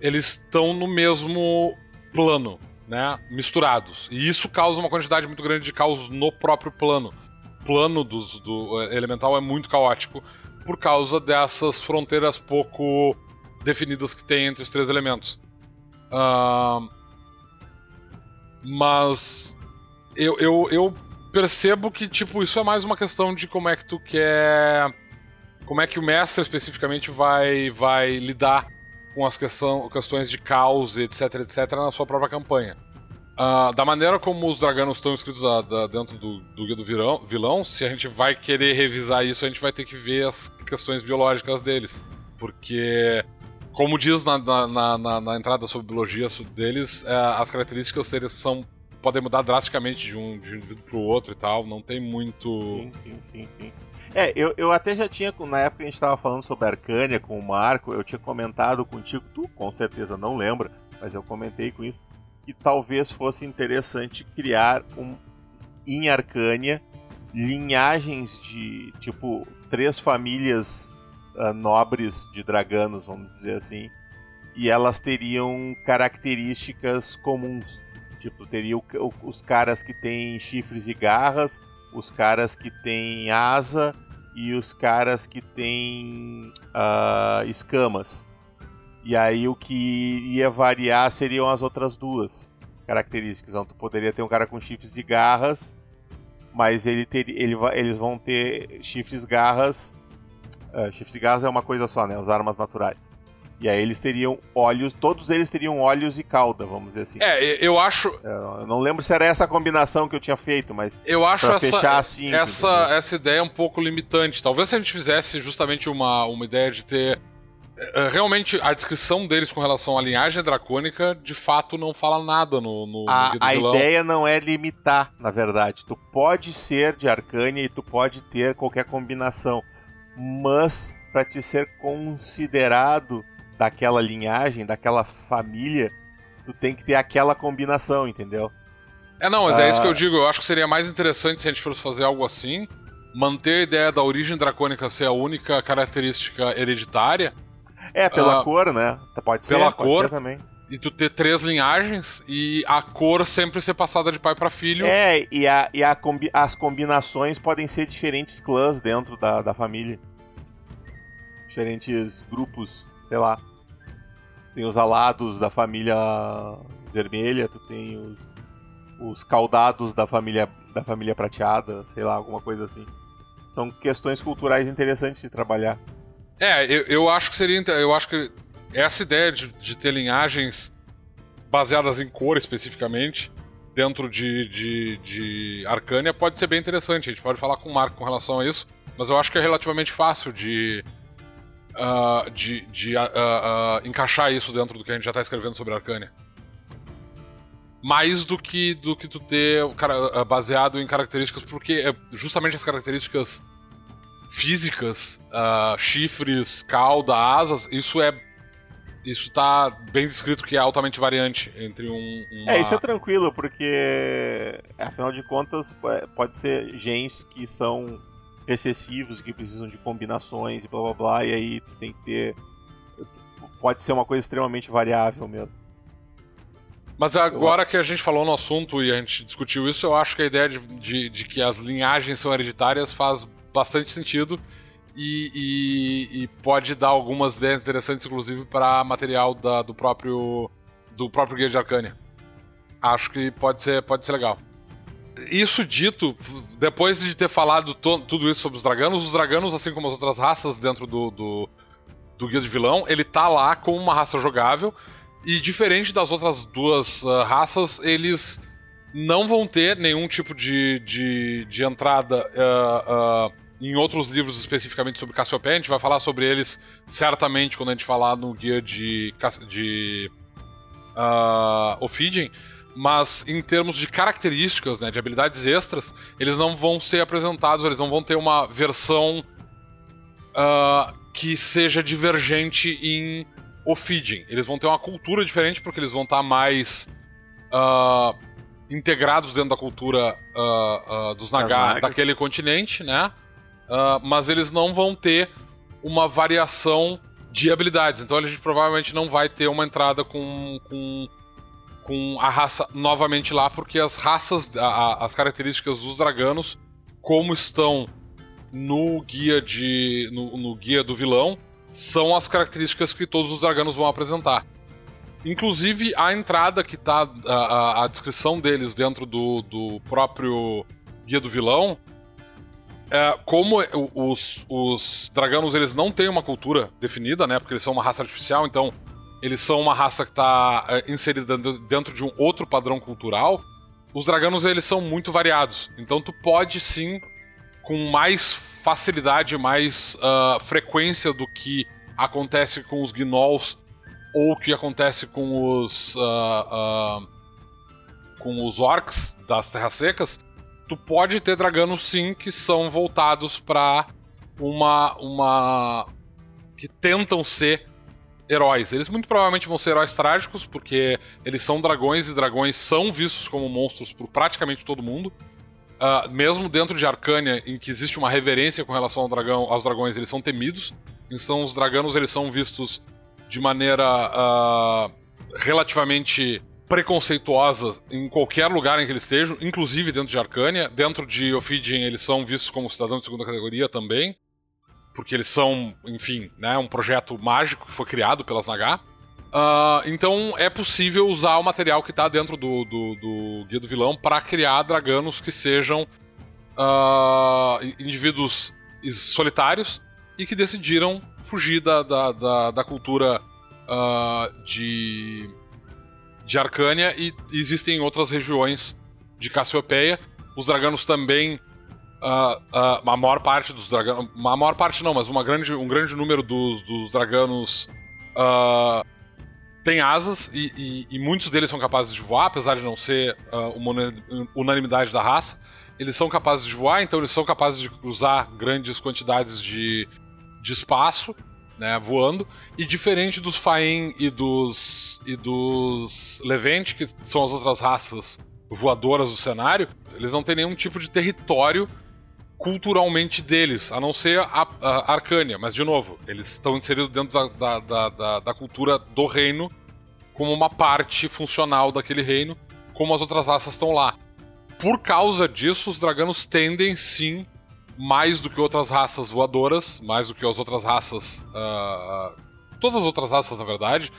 eles estão no mesmo plano, né? Misturados. E isso causa uma quantidade muito grande de caos no próprio plano. O plano dos, do é, elemental é muito caótico por causa dessas fronteiras pouco definidas que tem entre os três elementos. Uh, mas eu, eu, eu percebo que, tipo, isso é mais uma questão de como é que tu quer como é que o mestre especificamente vai, vai lidar com as questão, questões de caos, etc, etc, na sua própria campanha. Uh, da maneira como os draganos estão escritos a, da, dentro do, do guia do vilão, vilão, se a gente vai querer revisar isso, a gente vai ter que ver as questões biológicas deles. Porque, como diz na, na, na, na entrada sobre biologia deles, uh, as características deles são podem mudar drasticamente de um, de um indivíduo para o outro e tal. Não tem muito. Sim, sim, sim, sim. É, eu, eu até já tinha, na época a gente estava falando sobre Arcânia com o Marco, eu tinha comentado contigo, tu com certeza não lembra, mas eu comentei com isso, que talvez fosse interessante criar um em Arcânia linhagens de tipo três famílias uh, nobres de draganos, vamos dizer assim, e elas teriam características comuns. Tipo, teria o, os caras que têm chifres e garras, os caras que têm asa e os caras que têm uh, escamas. E aí o que ia variar seriam as outras duas características. Então tu poderia ter um cara com chifres e garras, mas ele ter, ele, eles vão ter chifres garras. Uh, chifres e garras é uma coisa só, né? As armas naturais. E aí eles teriam olhos, todos eles teriam olhos e cauda, vamos dizer assim. É, eu acho. Eu não lembro se era essa a combinação que eu tinha feito, mas. Eu acho essa, fechar assim. Essa, essa ideia um pouco limitante. Talvez se a gente fizesse justamente uma, uma ideia de ter. É, realmente, a descrição deles com relação à linhagem dracônica, de fato, não fala nada no, no, a, no A ideia não é limitar, na verdade. Tu pode ser de Arcânia e tu pode ter qualquer combinação. Mas, para te ser considerado daquela linhagem, daquela família, tu tem que ter aquela combinação, entendeu? É, não, mas é isso que eu ah. digo. Eu acho que seria mais interessante se a gente fosse fazer algo assim, manter a ideia da origem dracônica ser a única característica hereditária. É, pela uh, cor, né? Pode ser, pela pode cor, ser também. E tu ter três linhagens e a cor sempre ser passada de pai para filho. É, e, a, e a combi as combinações podem ser diferentes clãs dentro da, da família. Diferentes grupos sei lá. Tem os alados da família vermelha, tu tem os, os caudados da família da família prateada, sei lá, alguma coisa assim. São questões culturais interessantes de trabalhar. É, eu, eu acho que seria. Eu acho que essa ideia de, de ter linhagens baseadas em cor especificamente, dentro de, de, de Arcânia, pode ser bem interessante. A gente pode falar com o Marco com relação a isso, mas eu acho que é relativamente fácil de, uh, de, de uh, uh, encaixar isso dentro do que a gente já está escrevendo sobre Arcânia. Mais do que do que tu ter cara, baseado em características, porque é justamente as características físicas, chifres, cauda, asas, isso é isso tá bem descrito que é altamente variante entre um. Uma... É, isso é tranquilo, porque afinal de contas pode ser genes que são recessivos que precisam de combinações e blá blá blá, e aí tu tem que ter. Pode ser uma coisa extremamente variável mesmo. Mas agora que a gente falou no assunto e a gente discutiu isso, eu acho que a ideia de, de, de que as linhagens são hereditárias faz bastante sentido e, e, e pode dar algumas ideias interessantes, inclusive, para material da, do próprio do próprio Guia de Arcânia. Acho que pode ser, pode ser legal. Isso dito, depois de ter falado tudo isso sobre os draganos, os draganos, assim como as outras raças dentro do, do, do Guia de Vilão, ele tá lá como uma raça jogável. E diferente das outras duas uh, raças, eles não vão ter nenhum tipo de, de, de entrada uh, uh, em outros livros especificamente sobre Cassiopeia. A gente vai falar sobre eles certamente quando a gente falar no guia de, de uh, Ophidian mas em termos de características, né, de habilidades extras, eles não vão ser apresentados, eles não vão ter uma versão uh, que seja divergente em Ophidian. Eles vão ter uma cultura diferente porque eles vão estar mais uh, integrados dentro da cultura uh, dos Naga daquele continente, né? mas eles não vão ter uma variação de habilidades. Então a gente provavelmente não vai ter uma entrada com, com com a raça novamente lá, porque as raças, a, a, as características dos draganos, como estão no guia de. No, no, guia do vilão, são as características que todos os draganos vão apresentar. Inclusive a entrada que tá. A, a descrição deles dentro do, do próprio guia do vilão. É, como os, os draganos eles não têm uma cultura definida, né? Porque eles são uma raça artificial, então eles são uma raça que está é, inserida dentro de um outro padrão cultural, os draganos eles são muito variados. Então tu pode sim, com mais facilidade, mais uh, frequência do que acontece com os gnolls ou o que acontece com os uh, uh, com os orcs das terras secas, tu pode ter draganos sim que são voltados para uma uma que tentam ser heróis. Eles muito provavelmente vão ser heróis trágicos, porque eles são dragões e dragões são vistos como monstros por praticamente todo mundo. Uh, mesmo dentro de Arcânia, em que existe uma reverência com relação ao dragão, aos dragões, eles são temidos. Então os draganos eles são vistos de maneira uh, relativamente preconceituosa em qualquer lugar em que eles estejam, inclusive dentro de Arcânia. Dentro de Ophidian eles são vistos como cidadãos de segunda categoria também, porque eles são, enfim, né, um projeto mágico que foi criado pelas Naga. Uh, então é possível usar o material que está dentro do, do, do, Guia do Vilão para criar draganos que sejam uh, indivíduos solitários e que decidiram fugir da, da, da, da cultura uh, de, de Arcânia e existem outras regiões de Cassiopeia. Os draganos também. Uh, uh, a maior parte dos draganos. A maior parte não, mas uma grande, um grande número dos, dos draganos uh, tem asas e, e, e, muitos deles são capazes de voar, apesar de não ser uma unanimidade da raça. Eles são capazes de voar, então eles são capazes de cruzar grandes quantidades de, de espaço né, voando. E diferente dos Faen e dos e dos Levente, que são as outras raças voadoras do cenário, eles não têm nenhum tipo de território culturalmente deles, a não ser a, a Arcânia. Mas, de novo, eles estão inseridos dentro da, da, da, da, cultura do reino como uma parte funcional daquele reino, como as outras raças estão lá. Por causa disso, os draganos tendem sim mais do que outras raças voadoras, mais do que as outras raças. Uh, todas as outras raças, na verdade,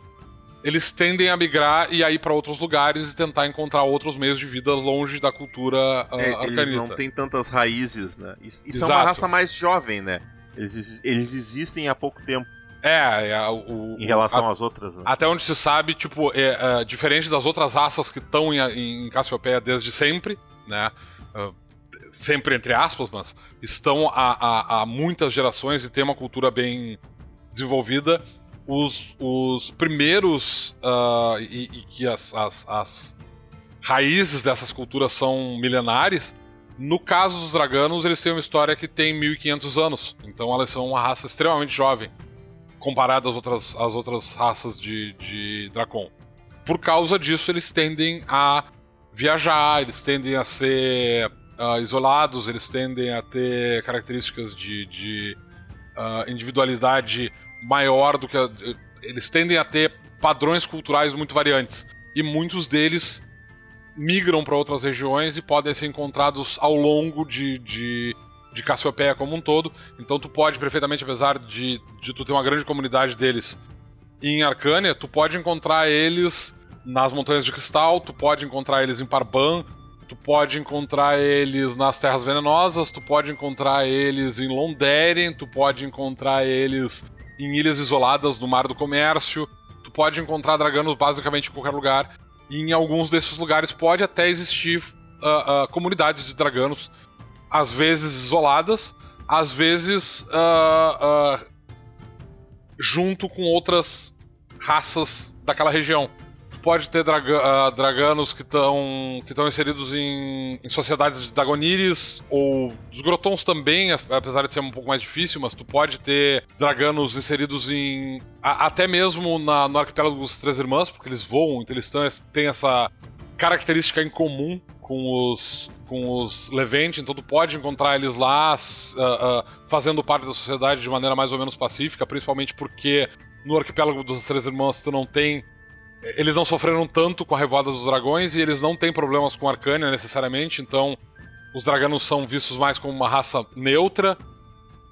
eles tendem a migrar e a ir para outros lugares e tentar encontrar outros meios de vida longe da cultura uh, é, arcanita. Eles não têm tantas raízes, né? E, e são uma raça mais jovem, né? Eles, eles existem há pouco tempo. É, é o, em relação a, às outras. Né? Até onde se sabe, tipo, é, é, diferente das outras raças que estão em, em Cassiopeia desde sempre, né? Uh, sempre entre aspas, mas estão há, há, há muitas gerações e têm uma cultura bem desenvolvida. Os, os primeiros uh, e, e, que as, as, as raízes dessas culturas são milenares. No caso dos draganos, eles têm uma história que tem 1500 anos. Então elas são uma raça extremamente jovem comparada às outras, às outras raças de, de Dracon. Por causa disso, eles tendem a viajar, eles tendem a ser uh, isolados, eles tendem a ter características de, de uh, individualidade maior do que. A, eles tendem a ter padrões culturais muito variantes. E muitos deles migram para outras regiões e podem ser encontrados ao longo de, de, de Cassiopeia como um todo. Então tu pode perfeitamente, apesar de, de tu ter uma grande comunidade deles em Arcânia, tu pode encontrar eles nas Montanhas de Cristal, tu pode encontrar eles em Parban, Tu pode encontrar eles nas Terras Venenosas, tu pode encontrar eles em Londeren, tu pode encontrar eles em ilhas isoladas do Mar do Comércio, tu pode encontrar draganos basicamente em qualquer lugar. E em alguns desses lugares pode até existir uh, uh, comunidades de draganos, às vezes isoladas, às vezes uh, junto com outras raças daquela região pode ter draga, uh, draganos que estão que inseridos em, em, sociedades de Dagonires, ou dos Grotons também, apesar de ser um pouco mais difícil, mas tu pode ter draganos inseridos em. A, até mesmo na, no arquipélago dos Três Irmãs, porque eles voam, então eles têm essa característica em comum com os, com os Levante, então tu pode encontrar eles lá uh, uh, fazendo parte da sociedade de maneira mais ou menos pacífica, principalmente porque no arquipélago dos Três Irmãos tu não tem eles não sofreram tanto com a Revoada dos Dragões e eles não têm problemas com Arcânia necessariamente, então os draganos são vistos mais como uma raça neutra.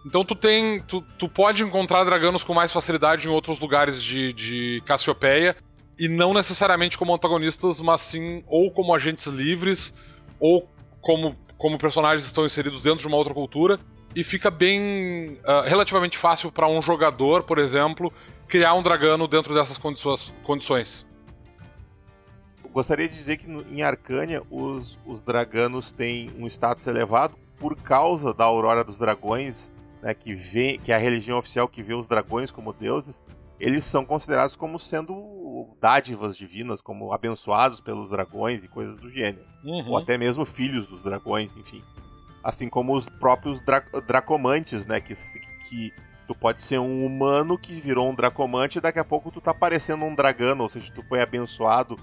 Então tu tem. Tu, tu pode encontrar draganos com mais facilidade em outros lugares de, de Cassiopeia. E não necessariamente como antagonistas, mas sim ou como agentes livres, ou como, como personagens estão inseridos dentro de uma outra cultura. E fica bem. Uh, relativamente fácil para um jogador, por exemplo, criar um dragano dentro dessas condições. Gostaria de dizer que em Arcânia os, os draganos têm um status elevado por causa da Aurora dos Dragões, né, que, vê, que é a religião oficial que vê os dragões como deuses. Eles são considerados como sendo dádivas divinas, como abençoados pelos dragões e coisas do gênero. Uhum. Ou até mesmo filhos dos dragões, enfim. Assim como os próprios dra dracomantes, né, que, que Tu pode ser um humano que virou um dracomante e daqui a pouco tu tá parecendo um dragano, ou seja, tu foi abençoado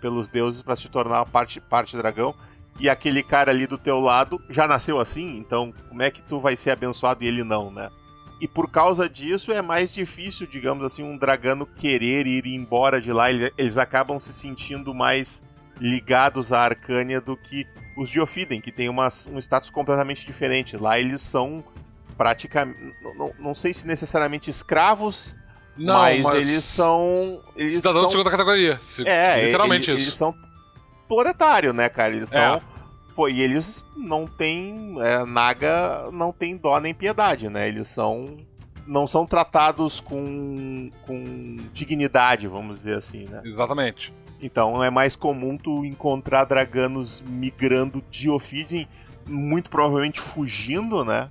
pelos deuses para se tornar parte, parte dragão. E aquele cara ali do teu lado já nasceu assim, então como é que tu vai ser abençoado e ele não, né? e, por causa disso é mais difícil, digamos assim, um dragano querer ir embora de lá. Eles acabam se sentindo mais ligados à Arcânia do que os Diofiden, que tem uma, um status completamente diferente. Lá eles são praticamente. Não, não sei se necessariamente escravos, não, mas, mas, eles são. Eles cidadãos são... de segunda categoria. É, literalmente eles, isso. Eles são proletário, né, cara? Eles são. É. Pô, e eles não têm. É, Naga não tem dó nem piedade, né? Eles são. Não são tratados com, com dignidade, vamos dizer assim, né? Exatamente. Então é mais comum tu encontrar draganos migrando de Ophidian, muito provavelmente fugindo, né?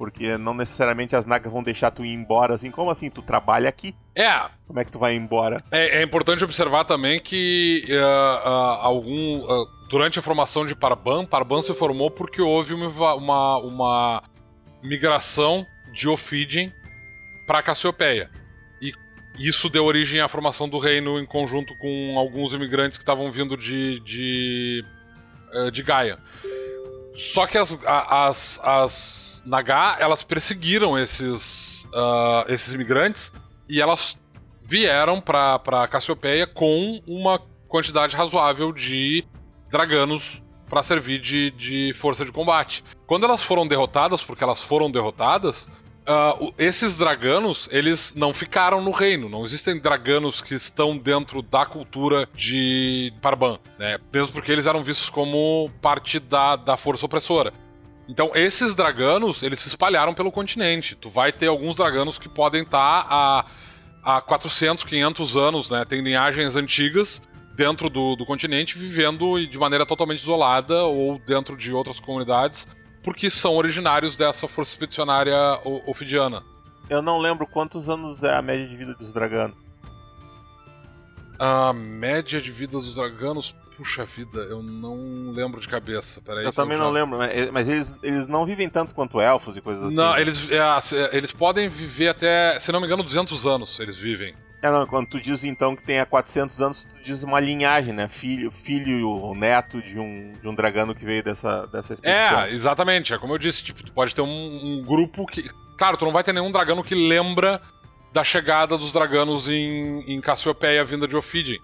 Porque não necessariamente as nagas vão deixar tu ir embora assim. Como assim? Tu trabalha aqui? É. Como é que tu vai embora? É, é importante observar também que uh, uh, algum. Uh, durante a formação de Parban, Parban se formou porque houve uma, uma, uma migração de Ophidian para Cassiopeia. E isso deu origem à formação do reino em conjunto com alguns imigrantes que estavam vindo de, de, de Gaia. Só que as, as, as Naga, elas perseguiram esses, uh, esses imigrantes e elas vieram para Cassiopeia com uma quantidade razoável de draganos para servir de, de força de combate. Quando elas foram derrotadas, porque elas foram derrotadas, Uh, esses draganos, eles não ficaram no reino. Não existem draganos que estão dentro da cultura de Parban, né? Mesmo porque eles eram vistos como parte da, da força opressora. Então, esses draganos, eles se espalharam pelo continente. Tu vai ter alguns draganos que podem estar tá a, a 400, 500 anos, né? Tem linhagens antigas dentro do, do continente, vivendo de maneira totalmente isolada ou dentro de outras comunidades porque são originários dessa força expedicionária ofidiana. Eu não lembro quantos anos é a média de vida dos draganos. A média de vida dos draganos, puxa vida, eu não lembro de cabeça. Peraí, eu também eu já... não lembro, mas eles, eles não vivem tanto quanto elfos e coisas assim. Não, eles, é, eles podem viver até, se não me engano, 200 anos eles vivem. É, não, quando tu diz então que tem há 400 anos, tu diz uma linhagem, né? Filho, filho ou neto de um, de um dragano que veio dessa, dessa expedição. É, exatamente. É como eu disse, tipo, tu pode ter um, um grupo que. Claro, tu não vai ter nenhum dragano que lembra da chegada dos draganos em, em Cassiopeia vinda de Ophidian.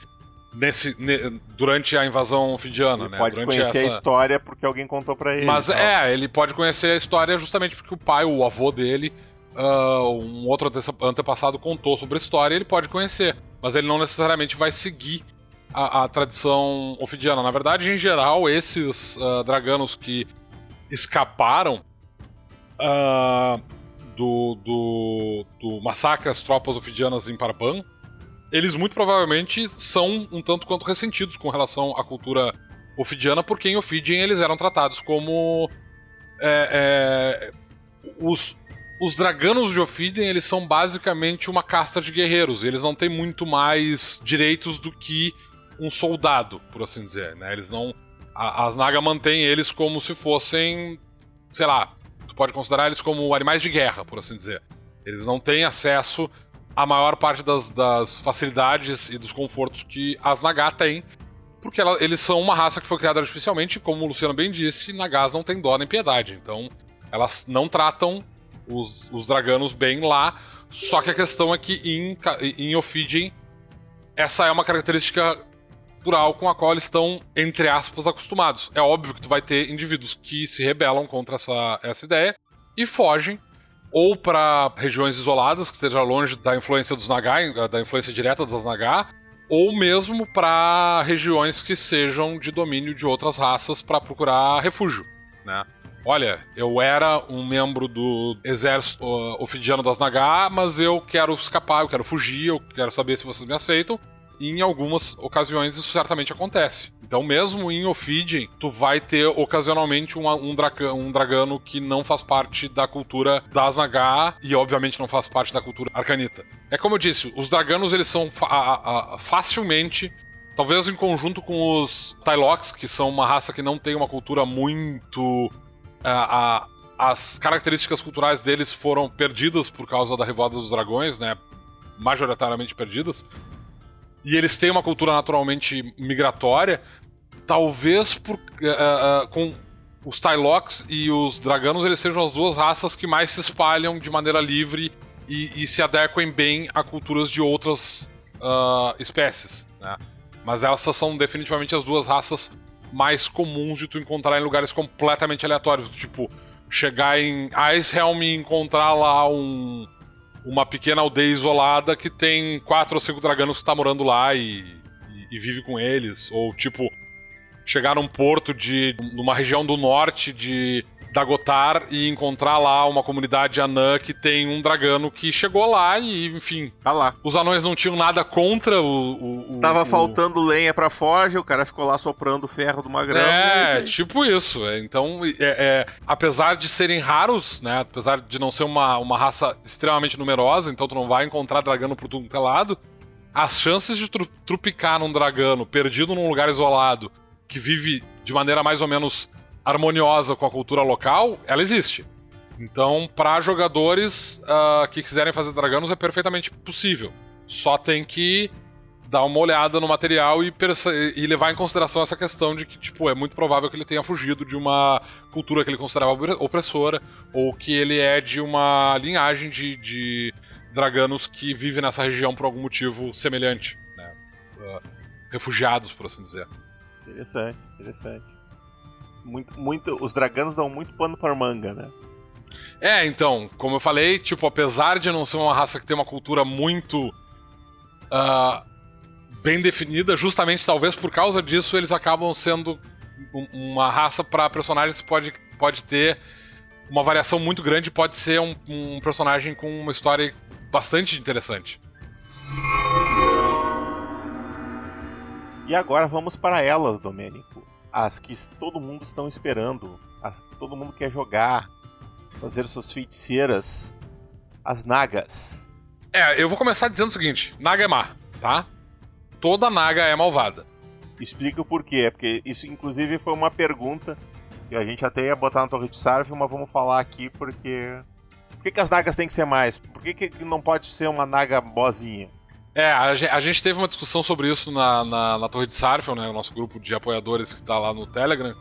Nesse, ne, durante a invasão ofidiana, ele né? Pode durante conhecer essa... a história porque alguém contou para ele. Mas é, ele pode conhecer a história justamente porque o pai, o avô dele, uh, um outro antepassado contou sobre a história, ele pode conhecer, mas ele não necessariamente vai seguir a, a tradição ofidiana. Na verdade, em geral, esses uh, draganos que escaparam uh, do, do, do massacre às tropas ofidianas em Parban, eles muito provavelmente são um tanto quanto ressentidos com relação à cultura ofidiana, porque em Ophidian eles eram tratados como é, é, os os draganos de Ophidian, eles são basicamente uma casta de guerreiros. Eles não têm muito mais direitos do que um soldado, por assim dizer, né? Eles não... As Naga mantêm eles como se fossem, sei lá, tu pode considerar eles como animais de guerra, por assim dizer. Eles não têm acesso à maior parte das, das facilidades e dos confortos que as Naga têm, porque ela, eles são uma raça que foi criada artificialmente, como o Luciano bem disse, Nagas não tem dó nem piedade. Então, elas não tratam os, os draganos bem lá. Só que a questão é que em, em Ophidian, essa é uma característica cultural com a qual eles estão, entre aspas, acostumados. É óbvio que tu vai ter indivíduos que se rebelam contra essa, essa ideia e fogem ou para regiões isoladas, que esteja longe da influência dos Nagai, da influência direta das Naga, ou mesmo para regiões que sejam de domínio de outras raças para procurar refúgio, né? Olha, eu era um membro do exército uh, ofidiano das Naga, mas eu quero escapar, eu quero fugir, eu quero saber se vocês me aceitam. E em algumas ocasiões isso certamente acontece. Então, mesmo em Ophidian, tu vai ter ocasionalmente um, um, um dragano que não faz parte da cultura das Naga e, obviamente, não faz parte da cultura arcanita. É como eu disse, os draganos eles são a, a, facilmente Talvez em conjunto com os Tylox, que são uma raça que não tem uma cultura muito a, as características culturais deles foram perdidas por causa da Revolta dos Dragões, né? Majoritariamente perdidas. E eles têm uma cultura naturalmente migratória, talvez por, uh, uh, com os Tylocks e os Draganos eles sejam as duas raças que mais se espalham de maneira livre e, e se adequem bem a culturas de outras uh, espécies, né? Mas essas são definitivamente as duas raças mais comuns de tu encontrar em lugares completamente aleatórios, tipo chegar em Icehelm e encontrar lá um, uma pequena aldeia isolada que tem quatro ou cinco draganos que tá morando lá e, e, e vive com eles, ou tipo chegar num porto de numa região do norte de Dagotar e encontrar lá uma comunidade anã que tem um dragano que chegou lá e, enfim. Tá lá. Os anões não tinham nada contra o. o, Tava o... faltando lenha pra forja, o cara ficou lá soprando o ferro do magrão. É, e... tipo isso. É, então, é, é, apesar de serem raros, né? Apesar de não ser uma, uma raça extremamente numerosa, então tu não vai encontrar dragano por tudo que é lado. As chances de tru trupicar num dragano perdido num lugar isolado que vive de maneira mais ou menos harmoniosa com a cultura local, ela existe. Então, para jogadores uh, que quiserem fazer draganos, é perfeitamente possível. Só tem que dar uma olhada no material e, e, levar em consideração essa questão de que, tipo, é muito provável que ele tenha fugido de uma cultura que ele considerava opressora, ou que ele é de uma linhagem de, de draganos que vive nessa região por algum motivo semelhante. Né? Uh, refugiados, por assim dizer. Interessante, interessante. Muito, muito, os draganos dão muito pano para manga, né? É, então, como eu falei, tipo, apesar de não ser uma raça que tem uma cultura muito uh, bem definida, justamente talvez por causa disso eles acabam sendo uma raça para personagens que pode, pode ter uma variação muito grande, pode ser um, um personagem com uma história bastante interessante. E agora vamos para elas, Domênico. As que todo mundo estão esperando, as que todo mundo quer jogar, fazer suas feiticeiras, as nagas. É, eu vou começar dizendo o seguinte: Naga é má, tá? Toda Naga é malvada. Explica o porquê, porque isso inclusive foi uma pergunta que a gente até ia botar na torre de Sarf, mas vamos falar aqui porque. Por que, que as nagas têm que ser mais? Por que, que não pode ser uma naga bozinha? É, a gente, a gente, teve uma discussão sobre isso na, na, na Torre de Sarfel, né? O nosso grupo de apoiadores que está lá no Telegram,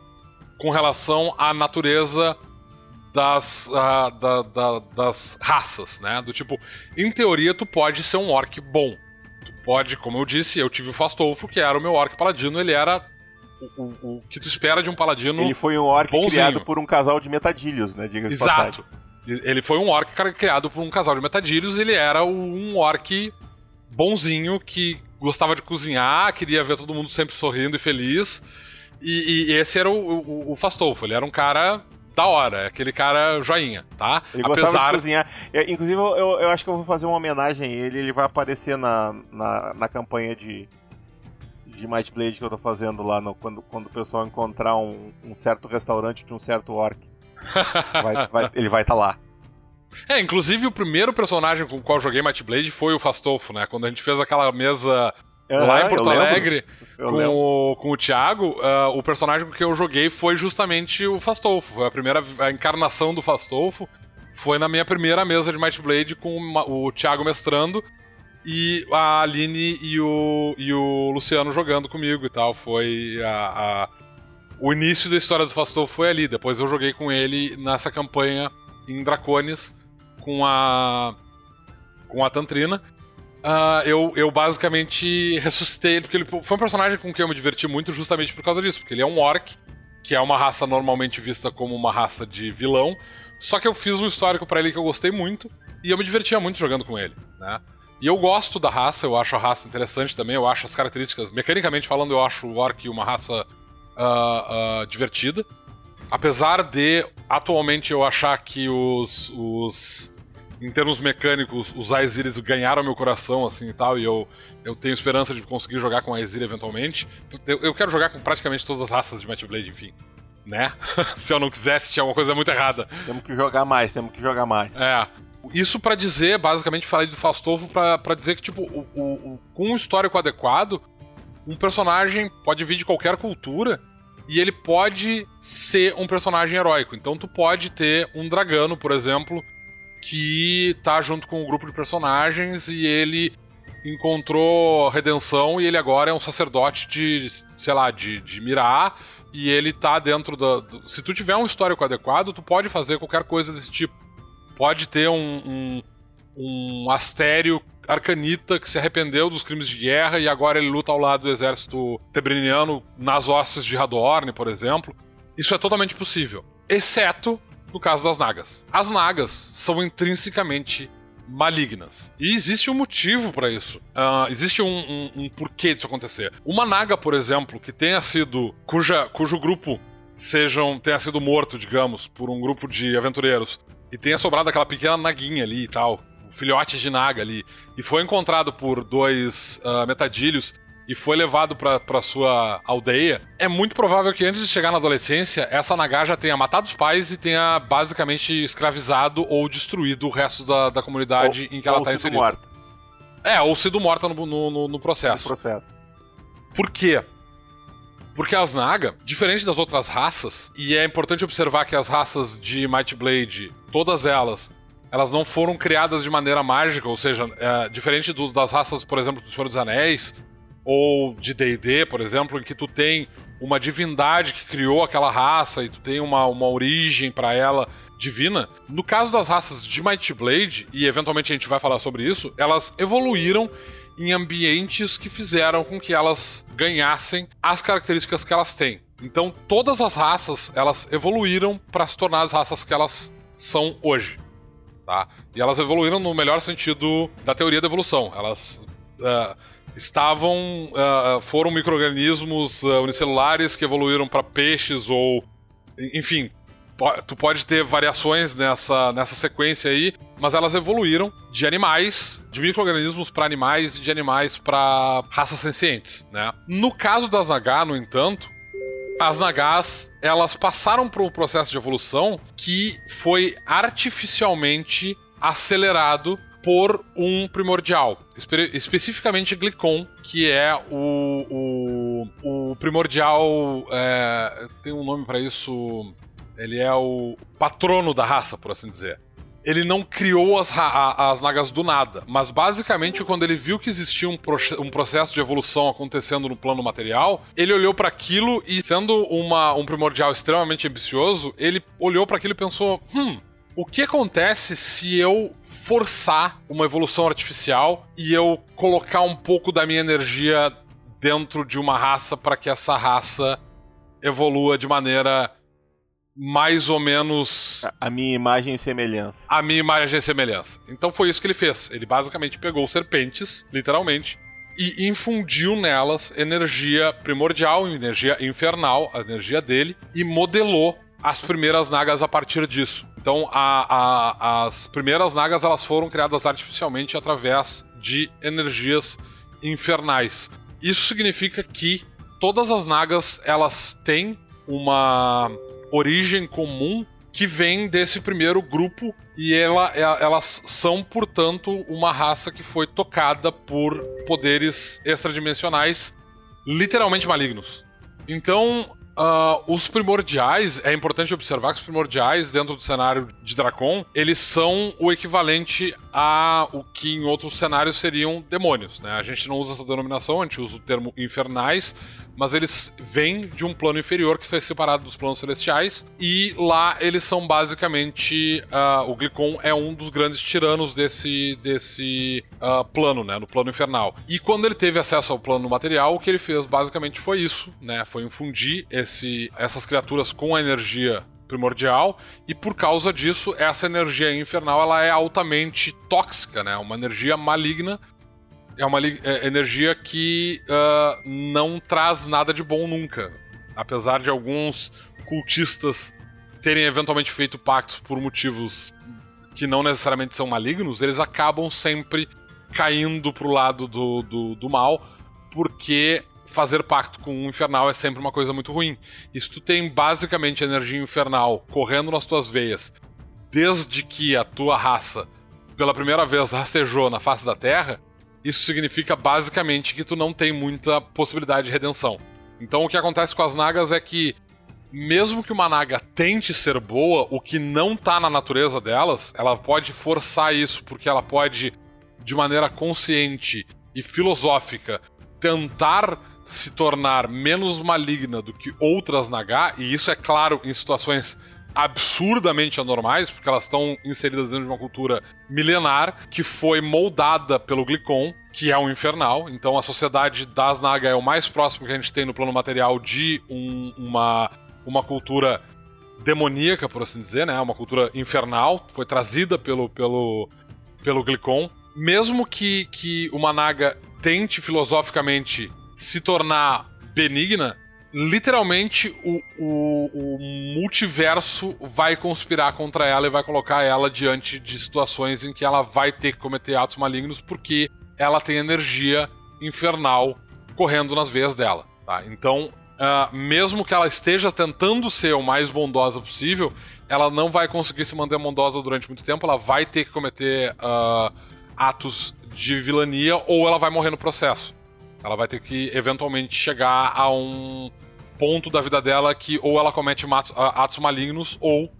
com relação à natureza das, uh, da, da, das raças, né? Do tipo, em teoria, tu pode ser um orc bom. Tu pode, como eu disse, eu tive o Fastolfo, que era o meu orc paladino, ele era o, o, o, que tu espera de um paladino. Ele foi um orc bonzinho. criado por um casal de metadilhos, né? Diga Exato. Ele foi um orc criado por um casal de metadilhos, ele era um orc bonzinho que gostava de cozinhar, queria ver todo mundo sempre sorrindo e feliz. E, e esse era o, o, o Fastolfo, ele era um cara da hora, aquele cara joinha, tá? Ele Apesar... gostava de cozinhar. Eu, inclusive, eu, eu, acho que eu vou fazer uma homenagem a ele, ele vai aparecer na, na, na campanha de, de Might Blade que eu tô fazendo lá, no, quando, quando o pessoal encontrar um, um certo restaurante de um certo orc. vai, vai, ele vai estar tá lá. É, inclusive o primeiro personagem com o qual joguei Might Blade foi o Fastolfo, né? Quando a gente fez aquela mesa lá em Porto Alegre com o, com o Thiago, uh, o personagem que eu joguei foi justamente o Fastolfo. Foi a primeira a encarnação do Fastolfo. Foi na minha primeira mesa de Might Blade com o Thiago mestrando e a Aline e o, e o Luciano jogando comigo e tal. Foi a, a... o início da história do Fastolfo foi ali. Depois eu joguei com ele nessa campanha em Dracones com a com a Tantrina. Uh, eu, eu basicamente ressuscitei ele, porque ele foi um personagem com quem eu me diverti muito justamente por causa disso, porque ele é um orc, que é uma raça normalmente vista como uma raça de vilão, só que eu fiz um histórico para ele que eu gostei muito, e eu me divertia muito jogando com ele, né? E eu gosto da raça, eu acho a raça interessante também, eu acho as características, mecanicamente falando, eu acho o orc uma raça uh, uh, divertida. Apesar de, atualmente, eu achar que os. os em termos mecânicos, os Aesiris ganharam meu coração, assim e tal, e eu, eu tenho esperança de conseguir jogar com Aesir eventualmente. Eu, eu quero jogar com praticamente todas as raças de Match Blade, enfim. Né? Se eu não quisesse, tinha alguma coisa muito errada. Temos que jogar mais, temos que jogar mais. É. Isso para dizer, basicamente, falei do Fastolfo para dizer que, tipo, o, o, o, com um histórico adequado, um personagem pode vir de qualquer cultura e ele pode ser um personagem heróico. Então tu pode ter um dragano, por exemplo, que tá junto com um grupo de personagens e ele encontrou redenção e ele agora é um sacerdote de, sei lá, de, de e ele tá dentro da. Do, se tu tiver um histórico adequado, tu pode fazer qualquer coisa desse tipo. Pode ter um, um, um astério arcanita que se arrependeu dos crimes de guerra e agora ele luta ao lado do exército tebriniano nas hostes de Hadorn, por exemplo. Isso é totalmente possível, exceto no caso das nagas. As nagas são intrinsecamente malignas. E existe um motivo para isso. Uh, existe um, um, um, porquê disso acontecer. Uma naga, por exemplo, que tenha sido. cuja, cujo grupo sejam tenha sido morto, digamos, por um grupo de aventureiros e tenha sobrado aquela pequena naguinha ali e tal, um filhote de naga ali, e foi encontrado por dois uh, metadilhos e foi levado para sua aldeia, é muito provável que antes de chegar na adolescência, essa Naga já tenha matado os pais e tenha basicamente escravizado ou destruído o resto da, da comunidade ou, em que ela está inserida. Morta. É, ou sido morta no, no, no processo. No processo. Por quê? Porque as Naga, diferente das outras raças, e é importante observar que as raças de Might Blade, todas elas, elas não foram criadas de maneira mágica, ou seja, é, diferente do, das raças, por exemplo, do Senhor dos Anéis, ou de D&D, por exemplo, em que tu tem uma divindade que criou aquela raça e tu tem uma, uma origem para ela divina. No caso das raças de Might Blade, e eventualmente a gente vai falar sobre isso, elas evoluíram em ambientes que fizeram com que elas ganhassem as características que elas têm. Então, todas as raças, elas evoluíram para se tornar as raças que elas são hoje. Tá? E elas evoluíram no melhor sentido da teoria da evolução. Elas uh, estavam uh, foram microrganismos uh, unicelulares que evoluíram para peixes ou enfim tu pode ter variações nessa, nessa sequência aí mas elas evoluíram de animais de microrganismos para animais e de animais para raças sencientes né? No caso das Naga no entanto as Nagas, elas passaram por um processo de evolução que foi artificialmente acelerado por um primordial, espe especificamente Glicon, que é o, o, o primordial. É, tem um nome para isso. Ele é o patrono da raça, por assim dizer. Ele não criou as, as nagas do nada, mas basicamente quando ele viu que existia um, pro um processo de evolução acontecendo no plano material, ele olhou para aquilo e, sendo uma, um primordial extremamente ambicioso, ele olhou para aquilo e pensou: hum, o que acontece se eu forçar uma evolução artificial e eu colocar um pouco da minha energia dentro de uma raça para que essa raça evolua de maneira mais ou menos. A minha imagem e semelhança. A minha imagem e semelhança. Então foi isso que ele fez. Ele basicamente pegou serpentes, literalmente, e infundiu nelas energia primordial, energia infernal, a energia dele, e modelou as primeiras nagas a partir disso. Então, a, a, as primeiras nagas elas foram criadas artificialmente através de energias infernais. Isso significa que todas as nagas elas têm uma origem comum que vem desse primeiro grupo e ela, é, elas são, portanto, uma raça que foi tocada por poderes extradimensionais literalmente malignos. Então, Uh, os primordiais, é importante observar que os primordiais dentro do cenário de Dracon, eles são o equivalente a o que em outros cenários seriam demônios, né? A gente não usa essa denominação, a gente usa o termo infernais, mas eles vêm de um plano inferior que foi separado dos planos celestiais e lá eles são basicamente uh, o Glicon é um dos grandes tiranos desse desse uh, plano, né? No plano infernal. E quando ele teve acesso ao plano material, o que ele fez basicamente foi isso, né? Foi infundir esse, essas criaturas com a energia primordial e por causa disso essa energia infernal ela é altamente tóxica, né? Uma energia maligna é uma é, energia que uh, não traz nada de bom nunca. Apesar de alguns cultistas terem eventualmente feito pactos por motivos que não necessariamente são malignos, eles acabam sempre caindo pro lado do, do, do mal, porque fazer pacto com um infernal é sempre uma coisa muito ruim. E se tu tem basicamente energia infernal correndo nas tuas veias, desde que a tua raça pela primeira vez rastejou na face da Terra, isso significa basicamente que tu não tem muita possibilidade de redenção. Então o que acontece com as nagas é que mesmo que uma naga tente ser boa, o que não tá na natureza delas, ela pode forçar isso porque ela pode de maneira consciente e filosófica tentar se tornar menos maligna do que outras Naga, e isso é claro em situações absurdamente anormais, porque elas estão inseridas dentro de uma cultura milenar que foi moldada pelo Glicon, que é um infernal. Então a sociedade das Naga é o mais próximo que a gente tem no plano material de um, uma, uma cultura demoníaca, por assim dizer, né? Uma cultura infernal, foi trazida pelo, pelo, pelo Glicon. Mesmo que, que uma Naga tente filosoficamente se tornar benigna, literalmente o, o, o, multiverso vai conspirar contra ela e vai colocar ela diante de situações em que ela vai ter que cometer atos malignos porque ela tem energia infernal correndo nas veias dela. Tá? Então, uh, mesmo que ela esteja tentando ser o mais bondosa possível, ela não vai conseguir se manter bondosa durante muito tempo, ela vai ter que cometer uh, atos de vilania ou ela vai morrer no processo. Ela vai ter que eventualmente chegar a um ponto da vida dela que ou ela comete atos malignos ou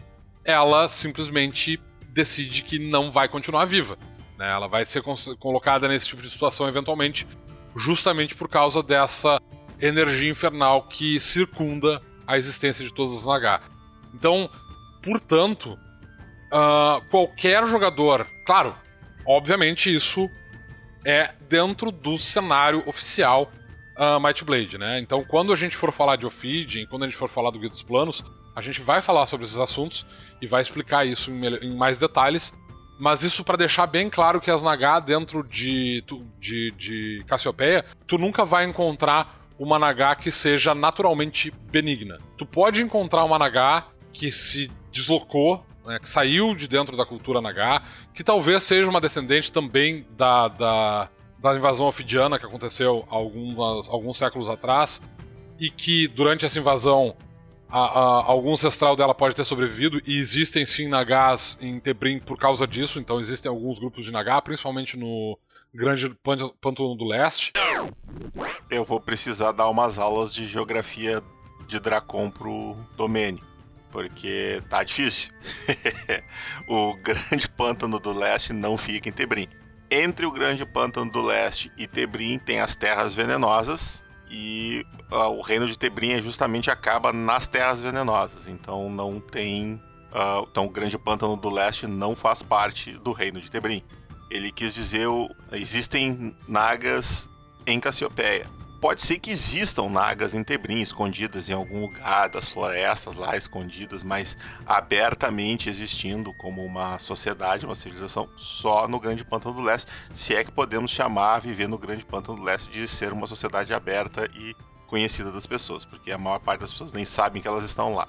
ela simplesmente decide que não vai continuar viva. Né? Ela vai ser colocada nesse tipo de situação eventualmente, justamente por causa dessa energia infernal que circunda a existência de todos os Naga. Então, portanto, uh, qualquer jogador, claro, obviamente isso é dentro do cenário oficial uh, Might Blade, né? Então, quando a gente for falar de Ophidian, quando a gente for falar do Guia dos Planos, a gente vai falar sobre esses assuntos e vai explicar isso em, em mais detalhes. Mas isso para deixar bem claro que as Naga dentro de, de, de Cassiopeia, tu nunca vai encontrar uma Naga que seja naturalmente benigna. Tu pode encontrar uma Naga que se deslocou, né, que saiu de dentro da cultura Naga, que talvez seja uma descendente também da, da, da invasão ofidiana que aconteceu algumas, alguns séculos atrás e que durante essa invasão a, a, algum ancestral dela pode ter sobrevivido e existem sim Nagás em Tebrim por causa disso, então existem alguns grupos de Nagá, principalmente no Grande Pântano do Leste. Eu vou precisar dar umas aulas de geografia de Dracon pro Domene, porque tá difícil. o Grande Pântano do Leste não fica em Tebrim. Entre o Grande Pântano do Leste e Tebrim tem as Terras Venenosas, e uh, o reino de Tebrim justamente acaba nas Terras Venenosas, então não tem. Uh, então o Grande Pântano do Leste não faz parte do reino de Tebrim. Ele quis dizer: existem nagas em Cassiopeia pode ser que existam nagas em Tebrim escondidas em algum lugar das florestas lá escondidas, mas abertamente existindo como uma sociedade, uma civilização só no Grande Pântano do Leste, se é que podemos chamar viver no Grande Pântano do Leste de ser uma sociedade aberta e conhecida das pessoas, porque a maior parte das pessoas nem sabem que elas estão lá.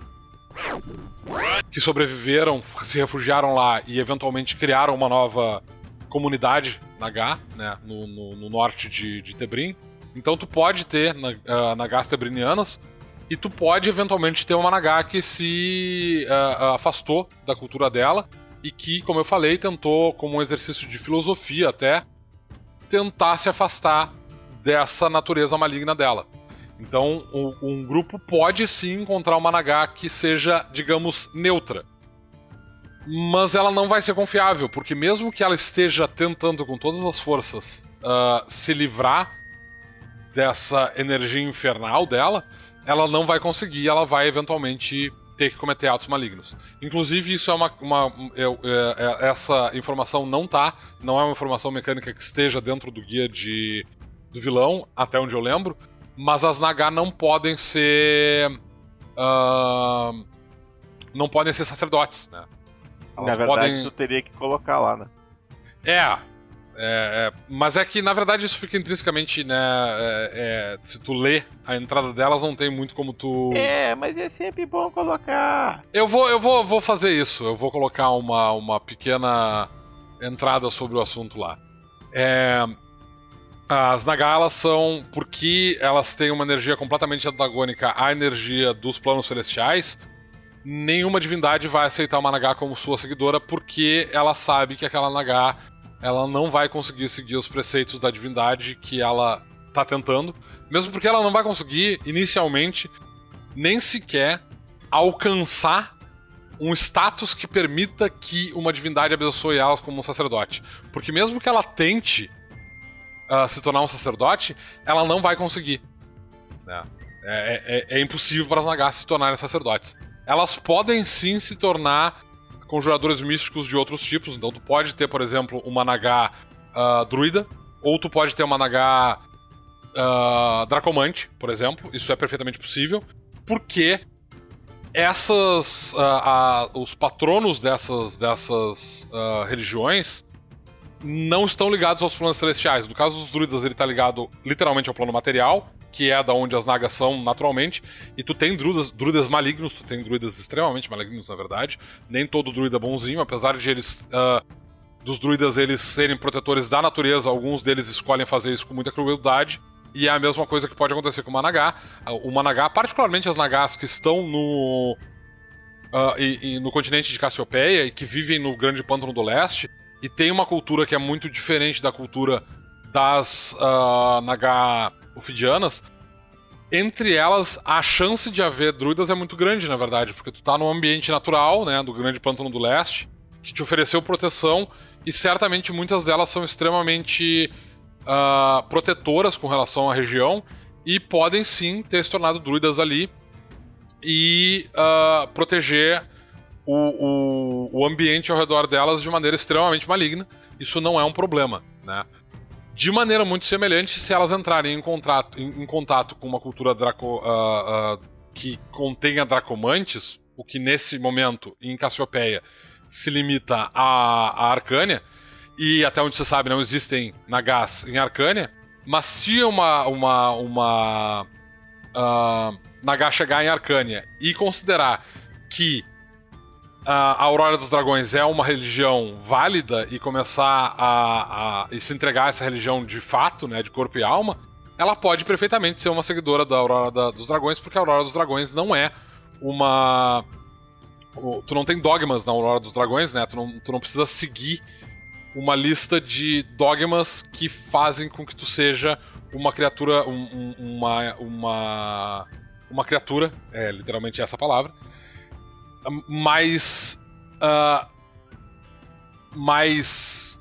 Que sobreviveram, se refugiaram lá e eventualmente criaram uma nova comunidade Naga, né, no, no, no norte de, de Tebrim então tu pode ter uh, Nagas tebrinianas e tu pode eventualmente ter uma Naga que se uh, afastou da cultura dela e que, como eu falei, tentou, como um exercício de filosofia até, tentar se afastar dessa natureza maligna dela. Então, um, um grupo pode sim encontrar uma Naga que seja, digamos, neutra. Mas ela não vai ser confiável, porque mesmo que ela esteja tentando com todas as forças uh, se livrar dessa energia infernal dela, ela não vai conseguir, ela vai eventualmente ter que cometer atos malignos. Inclusive, isso é uma. uma é, é, essa informação não tá. Não é uma informação mecânica que esteja dentro do guia de, do vilão, até onde eu lembro. Mas as Naga não podem ser. Uh, não podem ser sacerdotes, né? Elas Na verdade, podem... isso teria que colocar lá, né? É, é, é, mas é que, na verdade, isso fica intrinsecamente, né? É, é, se tu lê a entrada delas, não tem muito como tu. É, mas é sempre bom colocar. Eu vou, eu vou, vou fazer isso. Eu vou colocar uma, uma pequena entrada sobre o assunto lá. É, as Nagalas são porque elas têm uma energia completamente antagônica à energia dos planos celestiais. Nenhuma divindade vai aceitar uma Naga como sua seguidora porque ela sabe que aquela Naga ela não vai conseguir seguir os preceitos da divindade que ela tá tentando, mesmo porque ela não vai conseguir inicialmente nem sequer alcançar um status que permita que uma divindade abençoe elas como um sacerdote. Porque mesmo que ela tente uh, se tornar um sacerdote, ela não vai conseguir. Né? É, é, é, impossível para as Nagas se tornarem sacerdotes. Elas podem sim se tornar conjuradores místicos de outros tipos. Então, tu pode ter, por exemplo, uma Naga uh, druida, ou tu pode ter uma Naga uh, dracomante, por exemplo. Isso é perfeitamente possível, porque essas, uh, os patronos dessas, dessas religiões não estão ligados aos planos celestiais. No caso dos druidas, ele está ligado literalmente ao plano material, que é da onde as nagas são naturalmente, e tu tem druidas, druidas malignos, tu tem druidas extremamente malignos, na verdade. Nem todo druida é bonzinho, apesar de eles. Uh, dos druidas eles serem protetores da natureza, alguns deles escolhem fazer isso com muita crueldade. E é a mesma coisa que pode acontecer com o Managá. O Managá, particularmente as Nagás que estão no. Uh, e, e no continente de Cassiopeia e que vivem no Grande Pântano do Leste, e tem uma cultura que é muito diferente da cultura das uh, Ofidianas, entre elas, a chance de haver druidas é muito grande, na verdade, porque tu tá num ambiente natural, né, do grande pântano do leste, que te ofereceu proteção, e certamente muitas delas são extremamente uh, protetoras com relação à região, e podem sim ter se tornado druidas ali e uh, proteger o, o, o ambiente ao redor delas de maneira extremamente maligna. Isso não é um problema, né? De maneira muito semelhante, se elas entrarem em, contrato, em, em contato com uma cultura draco, uh, uh, que contenha dracomantes, o que nesse momento, em Cassiopeia, se limita à, Arcânia, e até onde você sabe não existem Nagas em Arcânia, mas se uma, uma, uma uh, Naga chegar em Arcânia e considerar que a Aurora dos Dragões é uma religião válida e começar a, a e se entregar a essa religião de fato, né, de corpo e alma, ela pode perfeitamente ser uma seguidora da Aurora da, dos Dragões, porque a Aurora dos Dragões não é uma. Tu não tem dogmas na Aurora dos Dragões, né? Tu não, tu não precisa seguir uma lista de dogmas que fazem com que tu seja uma criatura. Um, um, uma. uma. uma criatura, é literalmente essa palavra, mais. Uh, mais.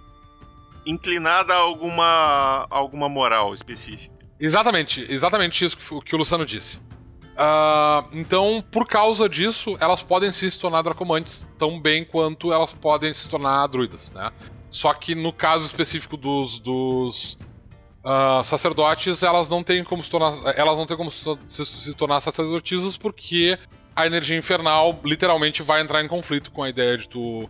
Inclinada a alguma, alguma moral específica. Exatamente, exatamente isso que, o Luciano disse. Uh, então, por causa disso, elas podem se tornar dracomantes tão bem quanto elas podem se tornar druidas, né? Só que no caso específico dos, dos uh, sacerdotes, elas não têm como se tornar, elas não têm como se, se tornar sacerdotisas porque a energia infernal literalmente vai entrar em conflito com a ideia de tu,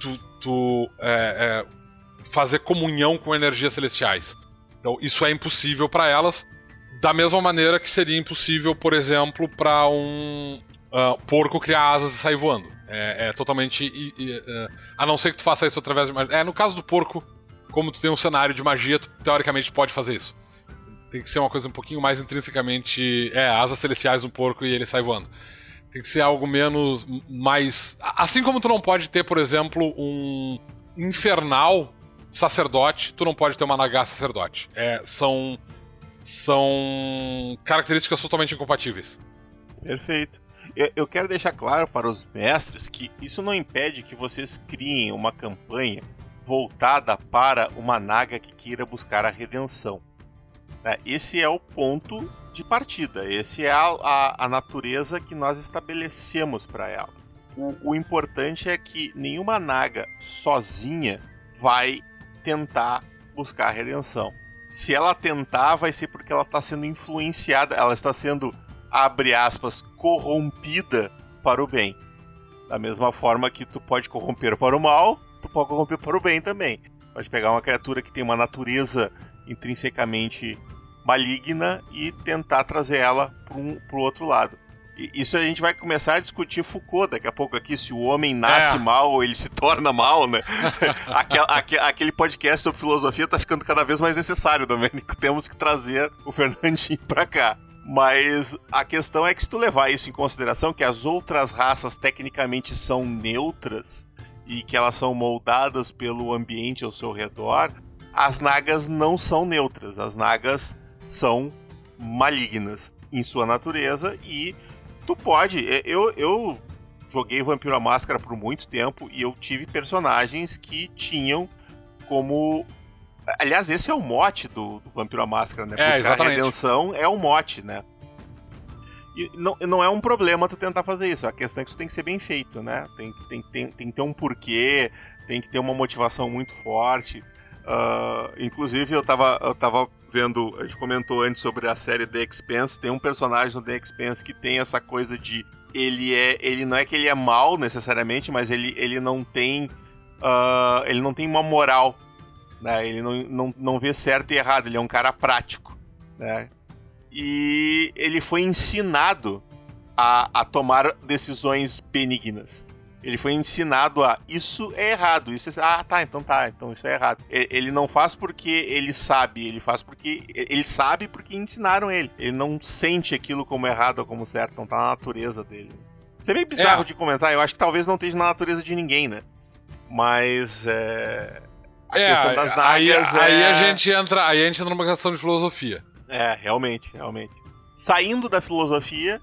tu, tu é, é, fazer comunhão com energias celestiais. Então isso é impossível para elas, da mesma maneira que seria impossível, por exemplo, para um uh, porco criar asas e sair voando. É, é totalmente. Uh, a não ser que tu faça isso através de. É, no caso do porco, como tu tem um cenário de magia, tu teoricamente pode fazer isso. Tem que ser uma coisa um pouquinho mais intrinsecamente. É, asas celestiais no porco e ele sai voando. Tem que ser algo menos. mais. Assim como tu não pode ter, por exemplo, um infernal sacerdote, tu não pode ter uma Naga sacerdote. É, são. São características totalmente incompatíveis. Perfeito. Eu, eu quero deixar claro para os mestres que isso não impede que vocês criem uma campanha voltada para uma Naga que queira buscar a redenção. Né? Esse é o ponto de partida. Esse é a, a, a natureza que nós estabelecemos para ela. O, o importante é que nenhuma naga sozinha vai tentar buscar a redenção. Se ela tentar, vai ser porque ela está sendo influenciada, ela está sendo, abre aspas, corrompida para o bem. Da mesma forma que tu pode corromper para o mal, tu pode corromper para o bem também. Pode pegar uma criatura que tem uma natureza intrinsecamente maligna e tentar trazer ela para um, o outro lado. E isso a gente vai começar a discutir Foucault daqui a pouco aqui, se o homem nasce é. mal ou ele se torna mal, né? aquele, aquele podcast sobre filosofia tá ficando cada vez mais necessário, Domênico. Temos que trazer o Fernandinho para cá. Mas a questão é que se tu levar isso em consideração, que as outras raças tecnicamente são neutras e que elas são moldadas pelo ambiente ao seu redor, as nagas não são neutras. As nagas são malignas em sua natureza e tu pode. É, eu, eu joguei Vampiro à Máscara por muito tempo e eu tive personagens que tinham como Aliás, esse é o mote do, do Vampiro à Máscara, né? É, a redenção é o mote, né? E não, não é um problema tu tentar fazer isso. A questão é que isso tem que ser bem feito, né? Tem, tem, tem, tem que ter um porquê, tem que ter uma motivação muito forte. Uh, inclusive, eu tava, eu tava vendo, a gente comentou antes sobre a série The Expanse, tem um personagem no The Expanse que tem essa coisa de ele é, ele não é que ele é mal necessariamente, mas ele, ele não tem, uh, ele não tem uma moral, né? Ele não, não, não vê certo e errado, ele é um cara prático, né? E ele foi ensinado a, a tomar decisões benignas. Ele foi ensinado a isso é errado, isso é... ah tá, então tá, então isso é errado. Ele não faz porque ele sabe, ele faz porque ele sabe porque ensinaram ele. Ele não sente aquilo como errado ou como certo, não tá na natureza dele. Isso é meio bizarro é. de comentar, eu acho que talvez não esteja na natureza de ninguém, né? Mas é a é, questão das nagas aí, é... aí a gente entra, aí a gente entra numa questão de filosofia. É, realmente, realmente. Saindo da filosofia,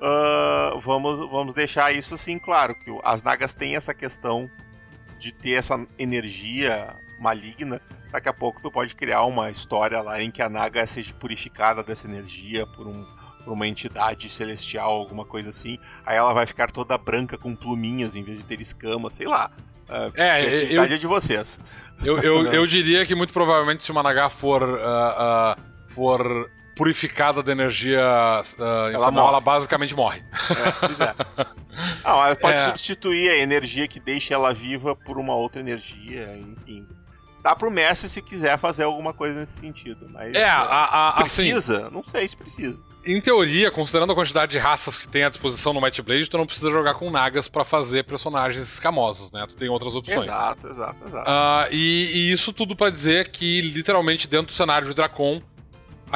uh, vamos, vamos deixar isso assim claro, que as nagas têm essa questão de ter essa energia maligna. Daqui a pouco tu pode criar uma história lá em que a naga seja purificada dessa energia por, um, por uma entidade celestial, alguma coisa assim. Aí ela vai ficar toda branca com pluminhas em vez de ter escamas, sei lá. Uh, é, a eu, é de vocês. Eu, eu, eu, diria que muito provavelmente se uma Naga for, uh, uh, for purificada da energia uh, ela, informal, ela basicamente morre. É, pois é. Não, ela pode é. substituir a energia que deixa ela viva por uma outra energia, enfim. Dá pro Messi se quiser fazer alguma coisa nesse sentido. Mas é, a, a, precisa? Assim, não sei se precisa. Em teoria, considerando a quantidade de raças que tem à disposição no Might Blade, tu não precisa jogar com nagas para fazer personagens escamosos, né? Tu tem outras opções. Exato, exato, exato. Uh, e, e, isso tudo para dizer que, literalmente, dentro do cenário de Dracon,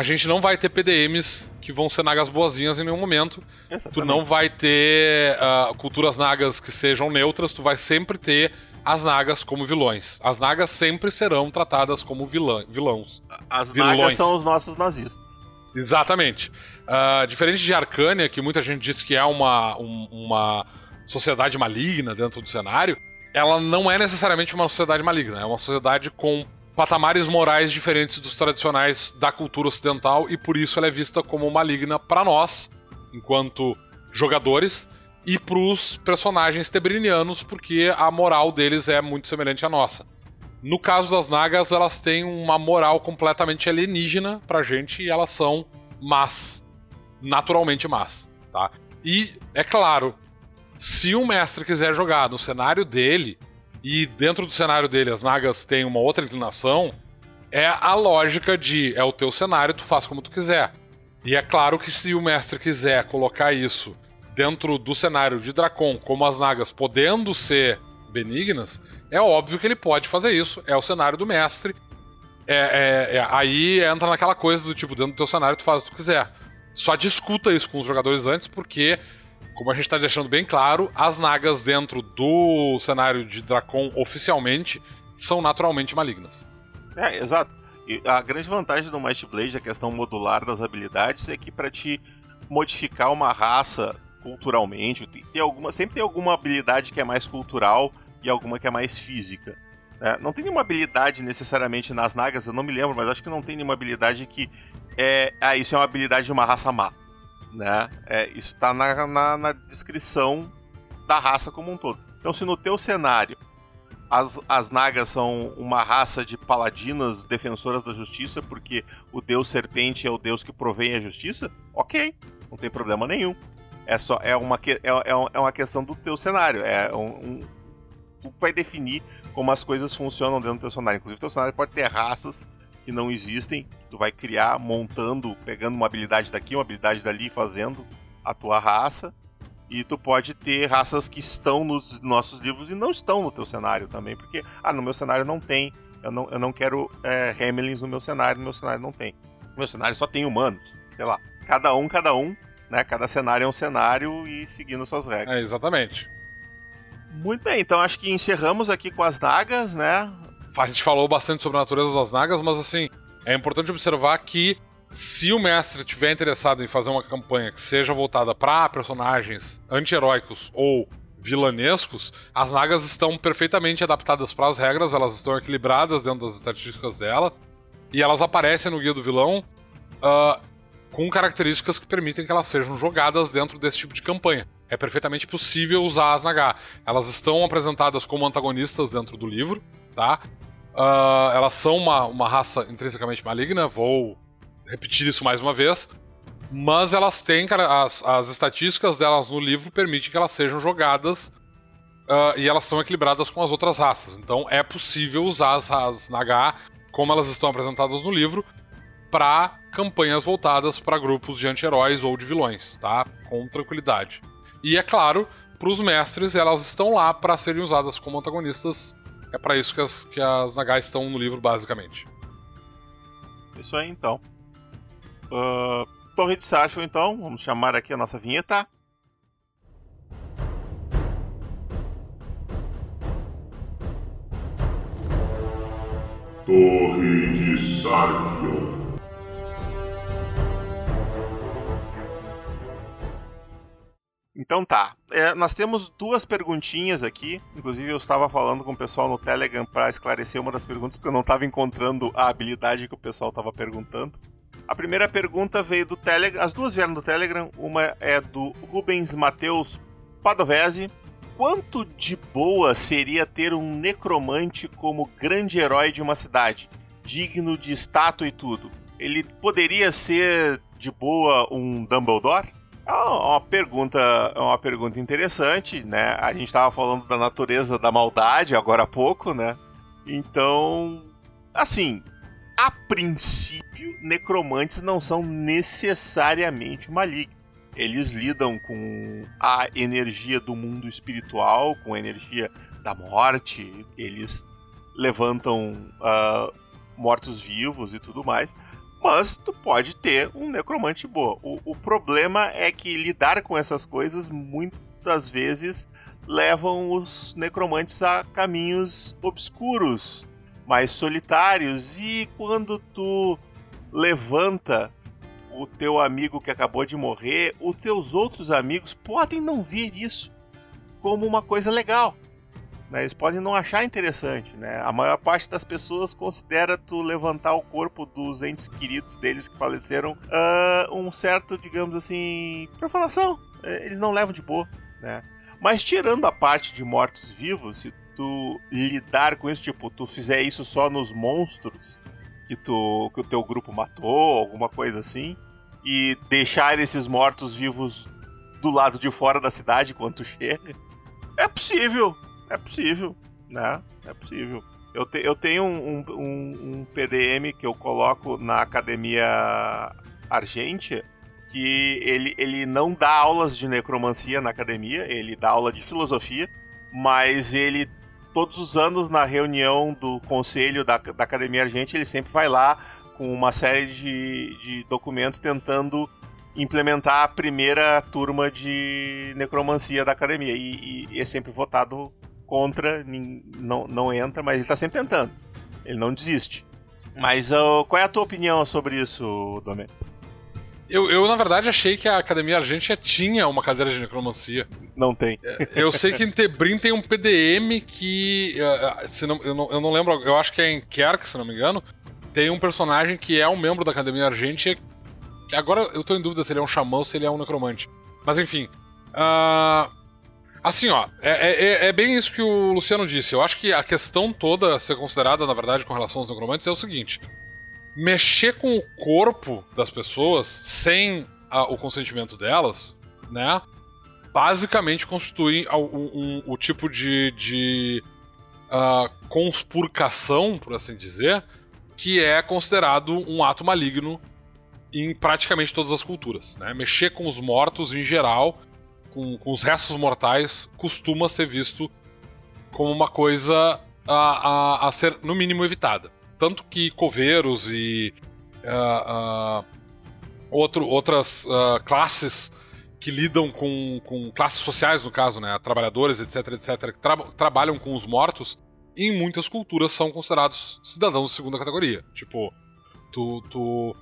a gente não vai ter PDMs que vão ser nagas boazinhas em nenhum momento. Exatamente. Tu não vai ter uh, culturas nagas que sejam neutras, tu vai sempre ter as nagas como vilões. As nagas sempre serão tratadas como vilã, vilãos. As vilões. nagas são os nossos nazistas. Exatamente. Uh, diferente de Arcânia, que muita gente diz que é uma, um, uma sociedade maligna dentro do cenário, ela não é necessariamente uma sociedade maligna, é uma sociedade com patamares morais diferentes dos tradicionais da cultura ocidental e por isso ela é vista como maligna para nós, enquanto jogadores, e para os personagens tebrinianos, porque a moral deles é muito semelhante à nossa. No caso das Nagas, elas têm uma moral completamente alienígena pra gente e elas são más. Naturalmente más, tá? E, é claro, se o mestre quiser jogar no cenário dele, e dentro do cenário dele as nagas têm uma outra inclinação, é a lógica de é o teu cenário, tu faz como tu quiser. E é claro que se o mestre quiser colocar isso dentro do cenário de Dracon, como as nagas podendo ser benignas, é óbvio que ele pode fazer isso. É o cenário do mestre. É, é, é, aí entra naquela coisa do tipo, dentro do teu cenário tu faz o que tu quiser. Só discuta isso com os jogadores antes, porque como a gente está deixando bem claro, as nagas dentro do cenário de Dracon oficialmente são naturalmente malignas. É, exato. E a grande vantagem do Might Blade, a questão modular das habilidades, é que para te modificar uma raça culturalmente, tem alguma, sempre tem alguma habilidade que é mais cultural e alguma que é mais física. Né? Não tem nenhuma habilidade necessariamente nas nagas, eu não me lembro, mas acho que não tem nenhuma habilidade que é. Ah, isso é uma habilidade de uma raça má né? É, isso está na, na, na, descrição da raça como um todo. Então, se no teu cenário as, as Nagas são uma raça de paladinas defensoras da justiça, porque o deus serpente é o deus que provém a justiça, ok, não tem problema nenhum. É só é uma, é, é, é uma questão do teu cenário. É um, um, vai definir como as coisas funcionam dentro do teu cenário. Inclusive, teu cenário pode ter raças que não existem, tu vai criar montando, pegando uma habilidade daqui, uma habilidade dali, fazendo a tua raça. E tu pode ter raças que estão nos nossos livros e não estão no teu cenário também, porque, ah, no meu cenário não tem, eu não, eu não quero é, Hamelins no meu cenário, no meu cenário não tem. No meu cenário só tem humanos, sei lá. Cada um, cada um, né? Cada cenário é um cenário e seguindo suas regras. É, exatamente. Muito bem, então acho que encerramos aqui com as dagas, né? A gente falou bastante sobre a natureza das nagas, mas assim, é importante observar que se o mestre tiver interessado em fazer uma campanha que seja voltada para personagens anti-heróicos ou vilanescos, as Nagas estão perfeitamente adaptadas para as regras, elas estão equilibradas dentro das estatísticas dela, e elas aparecem no guia do vilão uh, com características que permitem que elas sejam jogadas dentro desse tipo de campanha. É perfeitamente possível usar as Naga. Elas estão apresentadas como antagonistas dentro do livro, tá? Uh, elas são uma, uma raça intrinsecamente maligna, vou repetir isso mais uma vez. Mas elas têm, cara, as, as estatísticas delas no livro permitem que elas sejam jogadas uh, e elas são equilibradas com as outras raças. Então é possível usar as, as Naga como elas estão apresentadas no livro para campanhas voltadas para grupos de anti-heróis ou de vilões, tá? Com tranquilidade. E é claro, para os mestres, elas estão lá para serem usadas como antagonistas. É para isso que as, que as Nagai estão no livro, basicamente. Isso aí, então. Uh, Torre de Sarfel, então. Vamos chamar aqui a nossa vinheta. Torre de Sarfion. Então tá. É, nós temos duas perguntinhas aqui. Inclusive, eu estava falando com o pessoal no Telegram para esclarecer uma das perguntas, porque eu não estava encontrando a habilidade que o pessoal estava perguntando. A primeira pergunta veio do Telegram. As duas vieram do Telegram. Uma é do Rubens Mateus Padovese. Quanto de boa seria ter um necromante como grande herói de uma cidade, digno de estátua e tudo? Ele poderia ser de boa um Dumbledore? É uma pergunta, é uma pergunta interessante, né? A gente estava falando da natureza da maldade agora há pouco, né? Então, assim, a princípio, necromantes não são necessariamente malignos. Eles lidam com a energia do mundo espiritual, com a energia da morte, eles levantam uh, mortos-vivos e tudo mais. Mas tu pode ter um necromante boa. O, o problema é que lidar com essas coisas muitas vezes levam os necromantes a caminhos obscuros, mais solitários. E quando tu levanta o teu amigo que acabou de morrer, os teus outros amigos podem não ver isso como uma coisa legal. Né? Eles podem não achar interessante, né? A maior parte das pessoas considera tu levantar o corpo dos entes queridos deles que faleceram uh, um certo, digamos assim, profanação. É, eles não levam de boa, né? Mas tirando a parte de mortos-vivos, se tu lidar com isso, tipo, tu fizer isso só nos monstros que, tu, que o teu grupo matou, alguma coisa assim, e deixar esses mortos-vivos do lado de fora da cidade quando tu chega, é possível, é possível, né? É possível. Eu, te, eu tenho um, um, um, PDM que eu coloco na academia Argentia que ele, ele não dá aulas de necromancia na academia, ele dá aula de filosofia, mas ele, todos os anos, na reunião do conselho da, da Academia Argentia, ele sempre vai lá com uma série de, de documentos tentando implementar a primeira turma de necromancia da academia. E, e, é sempre votado contra, não, não entra, mas ele tá sempre tentando. Ele não desiste. Mas uh, qual é a tua opinião sobre isso, Domê? Eu, eu, na verdade, achei que a Academia Argentina tinha uma cadeira de necromancia. Não tem. É, eu sei que em Tebrim tem um PDM que. Uh, se não, eu, não, eu não lembro, eu acho que é em Kerk, se não me engano. Tem um personagem que é um membro da Academia Argentina. Agora eu tô em dúvida se ele é um xamã ou se ele é um necromante. Mas enfim. Uh, Assim, ó, é, é, é, bem isso que o Luciano disse. Eu acho que a questão toda a ser considerada, na verdade, com relação aos necromantes é o seguinte: mexer com o corpo das pessoas sem a, o consentimento delas, né? Basicamente constitui um, um, o tipo de, de uh, conspurcação, por assim dizer, que é considerado um ato maligno em praticamente todas as culturas. Né? Mexer com os mortos em geral com, com os restos mortais costuma ser visto como uma coisa a, a, a ser, no mínimo, evitada. Tanto que coveiros e uh, uh, outro, outras uh, classes que lidam com, com classes sociais, no caso, né, trabalhadores, etc, etc, que tra trabalham com os mortos, em muitas culturas são considerados cidadãos de segunda categoria. Tipo, tu, tu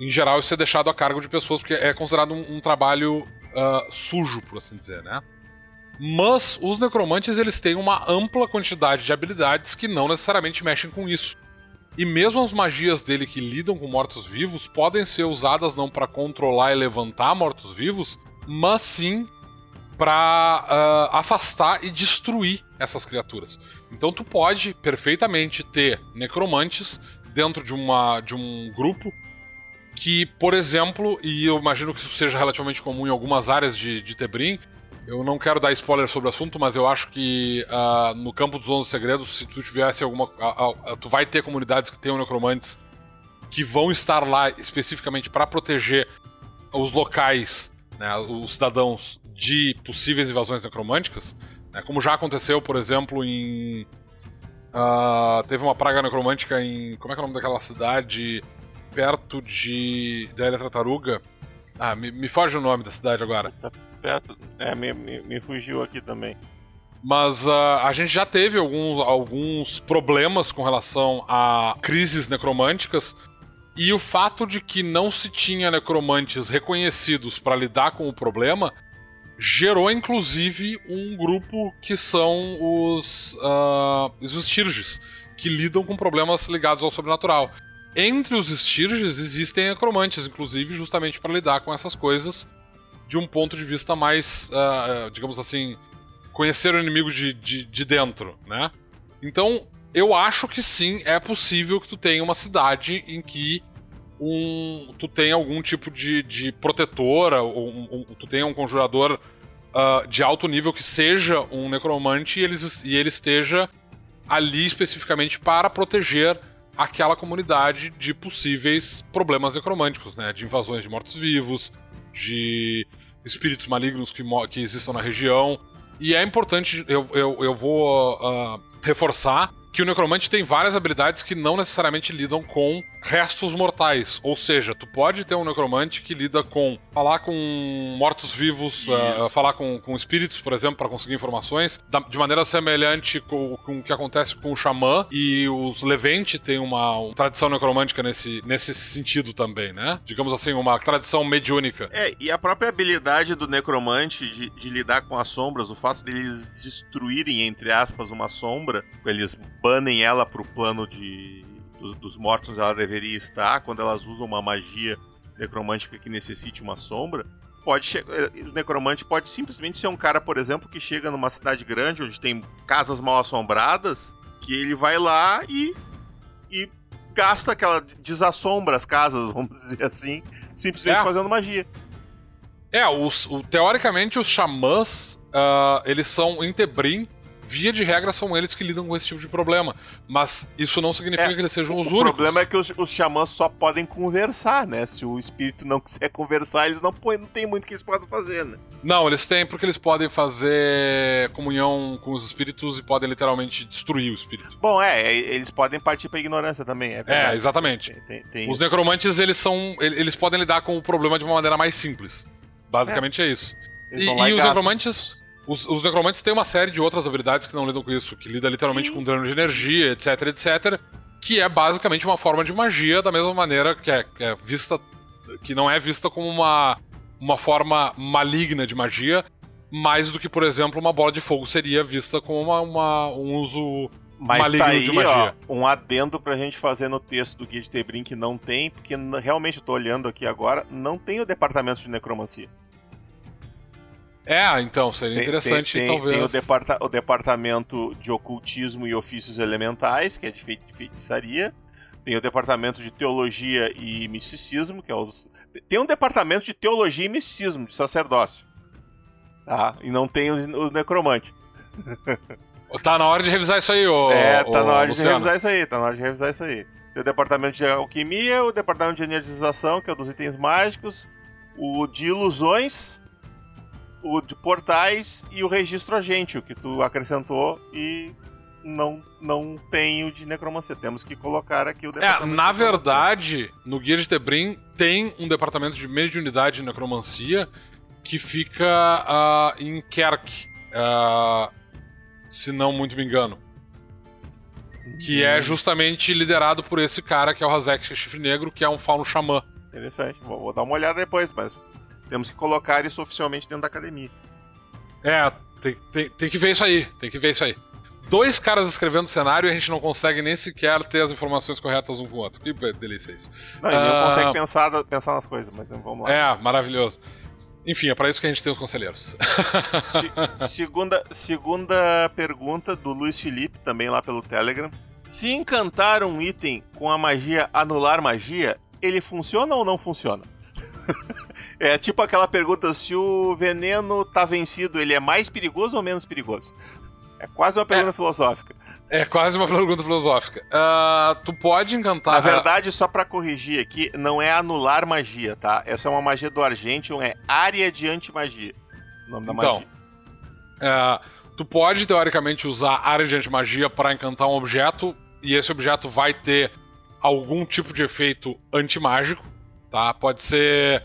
em geral isso é deixado a cargo de pessoas porque é considerado um, um trabalho uh, sujo, por assim dizer, né? Mas os necromantes eles têm uma ampla quantidade de habilidades que não necessariamente mexem com isso. E mesmo as magias dele que lidam com mortos-vivos podem ser usadas não para controlar e levantar mortos-vivos, mas sim para uh, ah, afastar e destruir essas criaturas. Então tu pode perfeitamente ter necromantes dentro de, uma, de um grupo que, por exemplo, e eu imagino que isso seja relativamente comum em algumas áreas de, de Tebrim, eu não quero dar spoiler sobre o assunto, mas eu acho que uh, no campo dos 11 segredos, se tu tivesse alguma. Tu vai ter comunidades que tenham necromantes que vão estar lá especificamente para proteger os locais, né, os cidadãos de possíveis invasões necromânticas, né, como já aconteceu, por exemplo, em. Uh, teve uma praga necromântica em. Como é que é o nome daquela cidade? Perto de. da Ilha Tartaruga. Ah, me, me foge o nome da cidade agora. Tá perto. É, me, me, me fugiu aqui também. Mas uh, a gente já teve alguns, alguns problemas com relação a crises necromânticas. E o fato de que não se tinha necromantes reconhecidos para lidar com o problema gerou inclusive um grupo que são os, uh, os Stirges, que lidam com problemas ligados ao sobrenatural. Entre os Stirges existem necromantes, inclusive, justamente para lidar com essas coisas de um ponto de vista mais, uh, digamos assim, conhecer o inimigo de, de, de dentro, né? Então, eu acho que sim, é possível que tu tenha uma cidade em que um, tu tem algum tipo de, de protetora, ou um, um, tu tenha um conjurador uh, de alto nível que seja um necromante e ele, e ele esteja ali especificamente para proteger aquela comunidade de possíveis problemas necromânticos, né? De invasões de mortos-vivos, de espíritos malignos que, que existam na região. E é importante, eu, eu, eu vou uh, reforçar que o necromante tem várias habilidades que não necessariamente lidam com restos mortais. Ou seja, tu pode ter um necromante que lida com falar com mortos-vivos, uh, falar com, com espíritos, por exemplo, para conseguir informações, da, de maneira semelhante com, com, o que acontece com o xamã. E os Levente têm uma, uma, tradição necromântica nesse, nesse sentido também, né? Digamos assim, uma tradição mediúnica. É, e a própria habilidade do necromante de, de lidar com as sombras, o fato deles destruírem, entre aspas, uma sombra, eles banem ela pro plano de dos mortos onde ela deveria estar, quando elas usam uma magia necromântica que necessite uma sombra, pode chegar. Eh, o necromante pode simplesmente ser um cara, por exemplo, que chega numa cidade grande onde tem casas mal assombradas, que ele vai lá e. e gasta aquela. desassombra as casas, vamos dizer assim, simplesmente é. fazendo magia. É, os, o, teoricamente os xamãs, uh, eles são em Tebrim, via de regra, são eles que lidam com esse tipo de problema. Mas isso não significa é, que eles sejam os o únicos. O problema é que os, os xamãs só podem conversar, né? Se o espírito não quiser conversar, eles não, não tem muito que eles podem fazer, né? Não, eles têm porque eles podem fazer comunhão com os espíritos e podem literalmente destruir o espírito. Bom, é, é eles podem partir pra ignorância também, é É, exatamente. Tem, tem os necromantes, eles são. Eles podem lidar com o problema de uma maneira mais simples. Basicamente é, é isso. E, e os necromantes os, os, necromantes têm uma série de outras habilidades que não lidam com isso, que lida literalmente Sim. com dreno de energia, etc, etc. Que é basicamente uma forma de magia, da mesma maneira que é, que é vista. que não é vista como uma, uma forma maligna de magia, mais do que, por exemplo, uma bola de fogo seria vista como uma, uma um uso mas maligno tá aí, de magia. Ó, um adendo pra gente fazer no texto do Guia de Tebrim que não tem, porque realmente eu tô olhando aqui agora, não tem o departamento de necromancia. É, então, seria tem, interessante, tem, talvez. Tem o, departa o, departamento de ocultismo e ofícios elementais, que é de, fei de feitiçaria. Tem o departamento de teologia e misticismo, que é o. Tem um departamento de teologia e misticismo, de sacerdócio. Tá? E não tem o, o necromante. Tá na hora de revisar isso aí, ô. É, tá na hora Luciano. de revisar isso aí, tá na hora de revisar isso aí. Tem o departamento de alquimia, o departamento de energização, que é o dos itens mágicos, o de ilusões, o de portais e o registro agente, o que tu acrescentou e não não tem o de necromancia. Temos que colocar aqui o é, departamento. É, na de verdade, no Guia de Tebrim tem um departamento de mediunidade de necromancia que fica uh, em Kerk, uh, se não muito me engano. Que é hum. justamente liderado por esse cara que é o Hazek Chifre Negro, que é um fauno xamã. Interessante, vou, vou dar uma olhada depois, mas temos que colocar isso oficialmente dentro da academia. É, Tem, tem, tem que ver isso aí, tem que ver isso aí. Dois caras escrevendo cenário e a gente não consegue nem sequer ter as informações corretas um com o outro. Que delícia isso. Não, ele não consegue pensar, pensar nas coisas, mas vamos lá. É, maravilhoso. Enfim, é para isso que a gente tem os conselheiros. Se, segunda, segunda pergunta do Luiz Felipe, também lá pelo Telegram. Se encantar um item com a magia anular magia, ele funciona ou não funciona? é tipo aquela pergunta: se o veneno tá vencido, ele é mais perigoso ou menos perigoso? É quase uma pergunta é. filosófica. É quase uma pergunta filosófica. Uh, tu pode encantar. Na verdade, só para corrigir aqui, não é anular magia, tá? Essa é uma magia do Argentium, é área de antimagia. O nome da então, magia. Uh, tu pode, teoricamente, usar área de antimagia para encantar um objeto, e esse objeto vai ter algum tipo de efeito antimágico, tá? Pode ser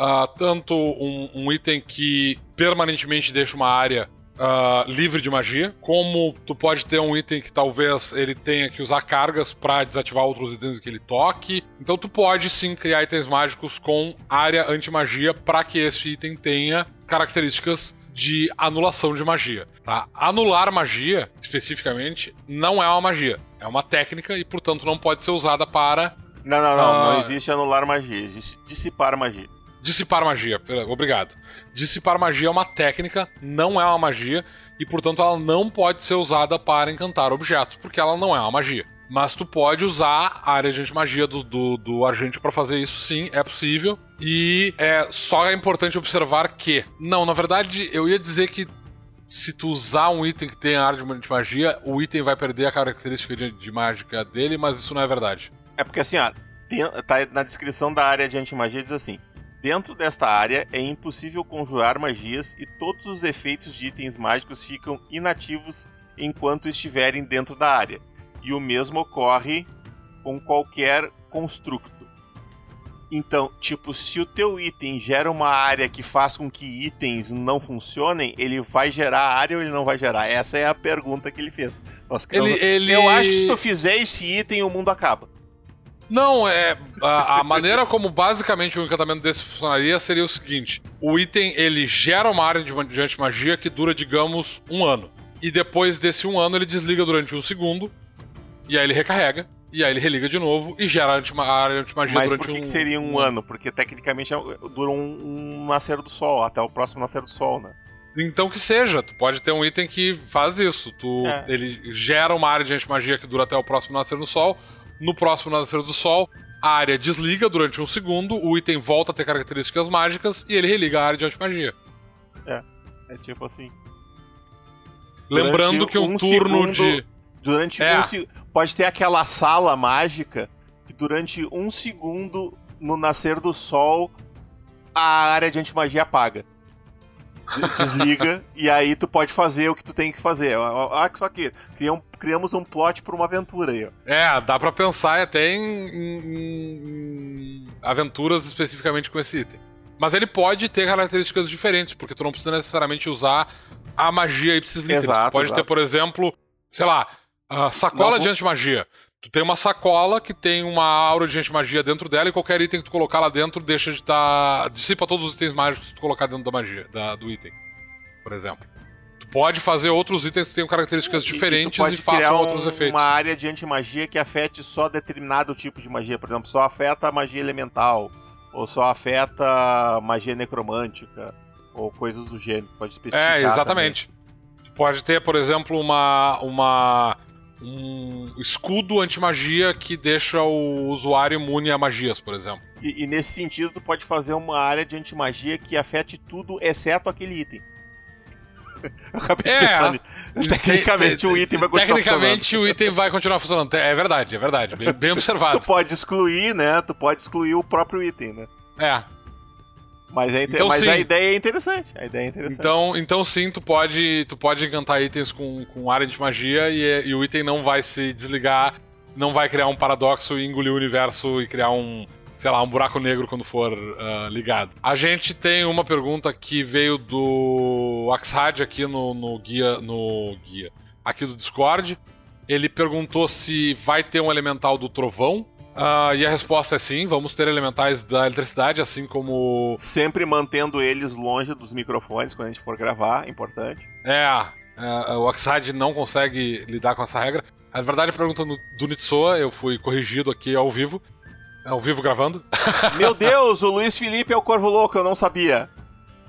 uh, tanto um, um item que permanentemente deixa uma área uh, livre de magia, como tu pode ter um item que talvez ele tenha que usar cargas para desativar outros itens que ele toque. Então tu pode sim criar itens mágicos com área anti-magia para que esse item tenha características de anulação de magia, tá? Anular magia, especificamente, não é uma magia, é uma técnica e, portanto, não pode ser usada para não, não, não. Uh... Não existe anular magia. Existe dissipar magia. Dissipar magia, obrigado. Dissipar magia é uma técnica, não é uma magia, e portanto ela não pode ser usada para encantar objetos, porque ela não é uma magia. Mas tu pode usar a área de antimagia do, do, do Argente para fazer isso, sim, é possível. E é só é importante observar que. Não, na verdade, eu ia dizer que se tu usar um item que tem a área de antimagia, o item vai perder a característica de, de mágica dele, mas isso não é verdade. É porque assim, ó, tem, tá na descrição da área de antimagia diz assim: Dentro desta área é impossível conjurar magias e todos os efeitos de itens mágicos ficam inativos enquanto estiverem dentro da área. E o mesmo ocorre com qualquer construto. Então, tipo, se o teu item gera uma área que faz com que itens não funcionem, ele vai gerar área ou ele não vai gerar? Essa é a pergunta que ele fez. Nós ele, ele... Eu acho que se tu fizer esse item, o mundo acaba. Não, é. A, a maneira como basicamente o encantamento desse funcionaria seria o seguinte: o item ele gera uma área de, de antimagia que dura, digamos, um ano. E depois desse um ano ele desliga durante um segundo. E aí ele recarrega. E aí ele religa de novo e gera a área de antimagia Mas durante por que um. Que seria um, um ano? Porque tecnicamente é dura um, um nascer do sol, até o próximo nascer do sol, né? Então que seja, tu pode ter um item que faz isso. Tu, é. Ele gera uma área de antimagia que dura até o próximo nascer do sol. No próximo nascer do sol, a área desliga durante um segundo, o item volta a ter características mágicas e ele religa a área de antimagia. É, é tipo assim. Lembrando durante que um, um turno segundo, de. Durante é. um Pode ter aquela sala mágica que durante um segundo no nascer do sol a área de antimagia apaga desliga e aí tu pode fazer o que tu tem que fazer. Olha só aqui, criamos um plot pra uma aventura aí. É, dá pra pensar até em, em, em aventuras especificamente com esse item. Mas ele pode ter características diferentes, porque tu não precisa necessariamente usar a magia ipsis literis. Exato, tu pode exato. ter, por exemplo, sei lá, a sacola não, de antimagia. Tu tem uma sacola que tem uma aura de antimagia dentro dela e qualquer item que tu colocar lá dentro deixa de estar. Tá... dissipa todos os itens mágicos que tu colocar dentro da magia, da, do item. Por exemplo. Tu pode fazer outros itens que tenham características diferentes e, e façam um, outros efeitos. Uma área de antimagia que afete só determinado tipo de magia. Por exemplo, só afeta a magia elemental. Ou só afeta magia necromântica. Ou coisas do gênero. Pode especificar. É, exatamente. Também. Tu pode ter, por exemplo, uma. uma um escudo anti-magia que deixa o usuário imune a magias, por exemplo. E, e, nesse sentido, tu pode fazer uma área de anti-magia que afete tudo exceto aquele item. Eu acabei é, pensando. Tecnicamente o item vai continuar Tecnicamente o item vai continuar funcionando. É verdade, é verdade. Bem, bem observado. tu pode excluir, né? Tu pode excluir o próprio item, né? É. Mas, é então, mas a ideia é interessante. A ideia é interessante. Então, então sim, tu pode, tu pode encantar itens com, com área de magia e, e o item não vai se desligar, não vai criar um paradoxo e engolir o universo e criar um, sei lá, um buraco negro quando for uh, ligado. A gente tem uma pergunta que veio do Axhad aqui no, no guia, no guia, aqui do Discord. Ele perguntou se vai ter um elemental do trovão Uh, e a resposta é sim, vamos ter elementais da eletricidade, assim como. Sempre mantendo eles longe dos microfones quando a gente for gravar, importante. É, é o Oxide não consegue lidar com essa regra. Na verdade, a pergunta do Nitsoa, eu fui corrigido aqui ao vivo. Ao vivo gravando. Meu Deus, o Luiz Felipe é o Corvo Louco, eu não sabia.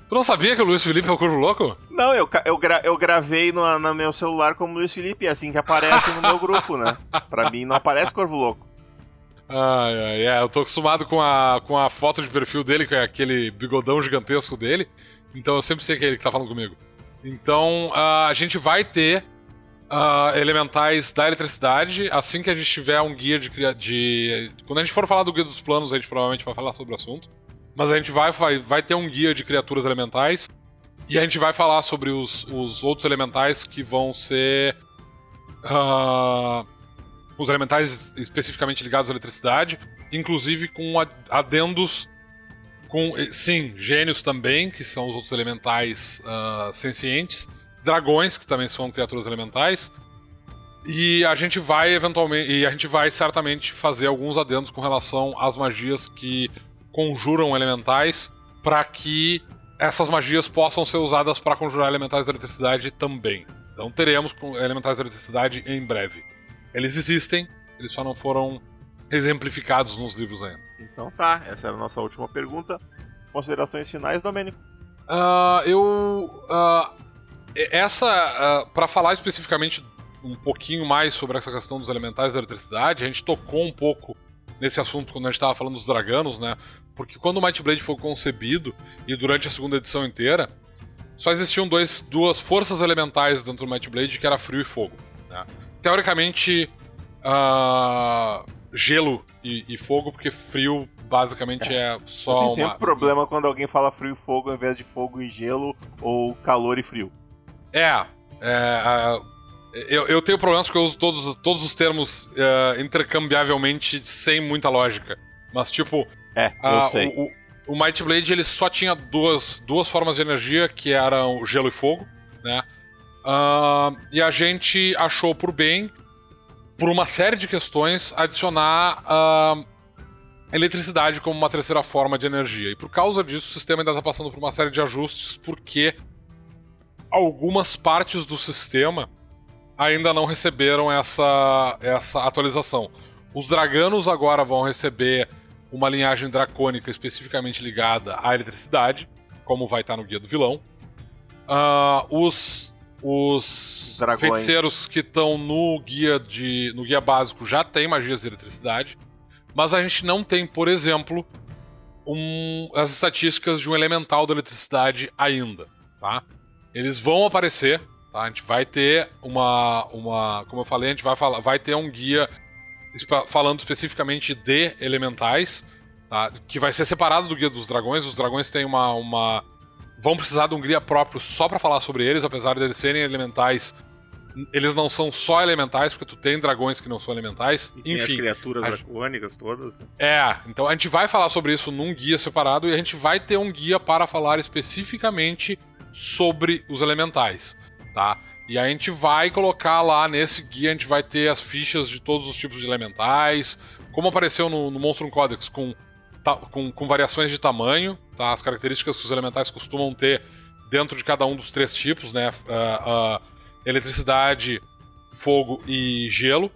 Tu não sabia que o Luiz Felipe é o Corvo Louco? Não, eu, eu, gra, eu gravei no, no meu celular como Luiz Felipe, é assim que aparece no meu grupo, né? Pra mim não aparece Corvo Louco. Ai, ai, é, eu tô acostumado com a, com a foto de perfil dele, que é aquele bigodão gigantesco dele. Então eu sempre sei que é ele que tá falando comigo. Então uh, a gente vai ter uh, elementais da eletricidade assim que a gente tiver um guia de, de. Quando a gente for falar do guia dos planos, a gente provavelmente vai falar sobre o assunto. Mas a gente vai, vai, vai ter um guia de criaturas elementais. E a gente vai falar sobre os, os outros elementais que vão ser. Uh, os elementais especificamente ligados à eletricidade, inclusive com adendos com. Sim, gênios também, que são os outros elementais uh, sencientes. Dragões, que também são criaturas elementais. E a gente vai eventualmente. E a gente vai certamente fazer alguns adendos com relação às magias que conjuram elementais para que essas magias possam ser usadas para conjurar elementais da eletricidade também. Então teremos elementais da eletricidade em breve. Eles existem, eles só não foram exemplificados nos livros ainda. Então tá, essa era a nossa última pergunta. Considerações finais, Domênico? Uh, eu. Uh, essa. Uh, para falar especificamente um pouquinho mais sobre essa questão dos elementais da eletricidade, a gente tocou um pouco nesse assunto quando a gente estava falando dos draganos, né? Porque quando o Might Blade foi concebido, e durante a segunda edição inteira, só existiam dois, duas forças elementais dentro do Might Blade, que era frio e fogo. Né? Teoricamente, uh, gelo e, e, fogo, porque frio basicamente é, é só Tem sempre problema quando alguém fala frio e fogo ao invés de fogo e gelo, ou calor e frio. É, é uh, eu, eu, tenho problemas porque eu uso todos, todos os termos uh, intercambiavelmente sem muita lógica. Mas, tipo, é, eu sei. O, o, o Might Blade ele só tinha duas, duas formas de energia, que eram gelo e fogo, né? Uh, e a gente achou por bem, por uma série de questões, adicionar uh, eletricidade como uma terceira forma de energia. E por causa disso, o sistema ainda está passando por uma série de ajustes, porque algumas partes do sistema ainda não receberam essa, essa atualização. Os draganos agora vão receber uma linhagem dracônica especificamente ligada à eletricidade, como vai estar no guia do vilão. Uh, os os Dragões. feiticeiros que estão no guia de no guia básico já têm magias de eletricidade, mas a gente não tem, por exemplo, um, as estatísticas de um elemental da eletricidade ainda, tá? Eles vão aparecer, tá? A gente vai ter uma, uma, como eu falei, a gente vai falar, vai ter um guia falando especificamente de elementais, tá? que vai ser separado do Guia dos Dragões. Os dragões têm uma. uma... vão precisar de um guia próprio só para falar sobre eles, apesar de eles serem elementais. Eles não são só elementais, porque tu tem dragões que não são elementais. E Enfim. as criaturas dracônicas todas. Né? É, então a gente vai falar sobre isso num guia separado e a gente vai ter um guia para falar especificamente sobre os elementais, tá? E a gente vai colocar lá nesse guia, a gente vai ter as fichas de todos os tipos de elementais, como apareceu no, no Monstrum Codex, com, com, com, variações de tamanho, tá? as características que os elementais costumam ter dentro de cada um dos três tipos, né? Uh, uh, eletricidade, fogo e gelo.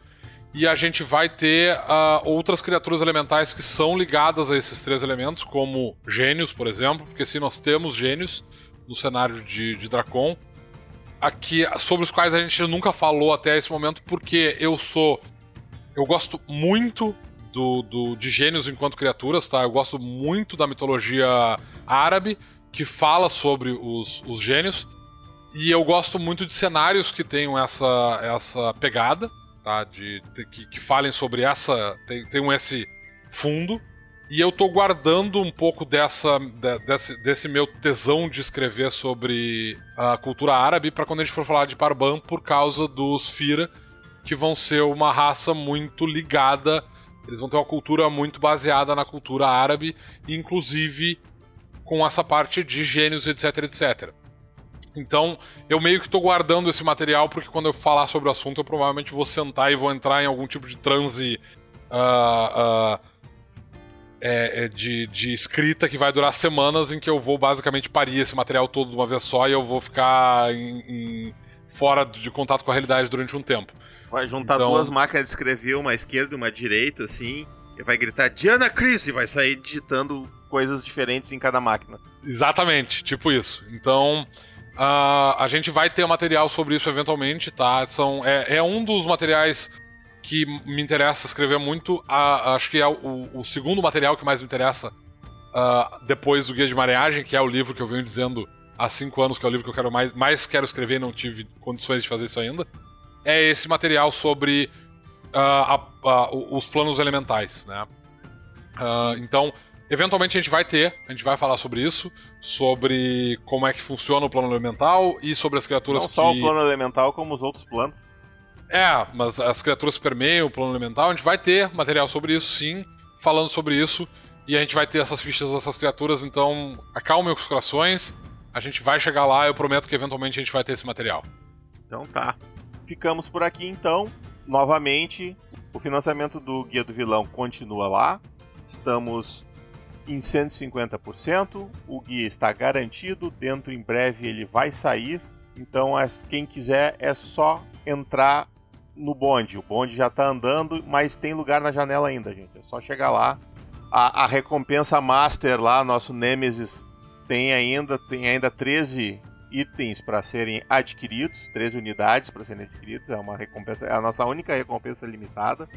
E a gente vai ter uh, outras criaturas elementais que são ligadas a esses três elementos, como gênios, por exemplo, porque se nós temos gênios no cenário de, de Dracon, aqui sobre os quais a gente nunca falou até esse momento, porque eu sou. Eu gosto muito do, do, de gênios enquanto criaturas, tá? Eu gosto muito da mitologia árabe, que fala sobre os, os gênios. E eu gosto muito de cenários que tenham essa, essa pegada, tá? De, de que, que, falem sobre essa. Tem, tem um esse fundo. E eu tô guardando um pouco dessa, de, desse, desse meu tesão de escrever sobre a cultura árabe para quando a gente for falar de Parban, por causa dos Fira, que vão ser uma raça muito ligada. Eles vão ter uma cultura muito baseada na cultura árabe, inclusive com essa parte de gênios, etc, etc. Então, eu meio que tô guardando esse material porque quando eu falar sobre o assunto, eu provavelmente vou sentar e vou entrar em algum tipo de transe uh, uh, é, de, de escrita que vai durar semanas em que eu vou basicamente parir esse material todo de uma vez só e eu vou ficar em, em, fora de contato com a realidade durante um tempo. Vai juntar então... duas máquinas de escrever, uma esquerda e uma direita, assim, e vai gritar Diana Chris e vai sair digitando coisas diferentes em cada máquina. Exatamente, tipo isso. Então, Uh, a gente vai ter material sobre isso eventualmente, tá? São, é, é um dos materiais que me interessa escrever muito. Uh, acho que é o, o, segundo material que mais me interessa uh, depois do Guia de Mareagem, que é o livro que eu venho dizendo há cinco anos que é o livro que eu quero mais, mais quero escrever e não tive condições de fazer isso ainda. É esse material sobre a, a, os planos elementais, né? então, Eventualmente a gente vai ter, a gente vai falar sobre isso, sobre como é que funciona o plano elemental e sobre as criaturas Não que. Não só o plano elemental, como os outros planos. É, mas as criaturas permeiam o plano elemental, a gente vai ter material sobre isso, sim, falando sobre isso, e a gente vai ter essas fichas dessas criaturas, então acalmem os corações, a gente vai chegar lá, eu prometo que eventualmente a gente vai ter esse material. Então tá. Ficamos por aqui então. Novamente, o financiamento do Guia do Vilão continua lá. Estamos em 150%. O guia está garantido, dentro em breve ele vai sair. Então, quem quiser é só entrar no bonde. O bonde já está andando, mas tem lugar na janela ainda, gente. É só chegar lá. A, a recompensa Master lá, nosso Nemesis, tem ainda, tem ainda 13 itens para serem adquiridos, 13 unidades para serem adquiridos. É uma recompensa, é a nossa única recompensa limitada.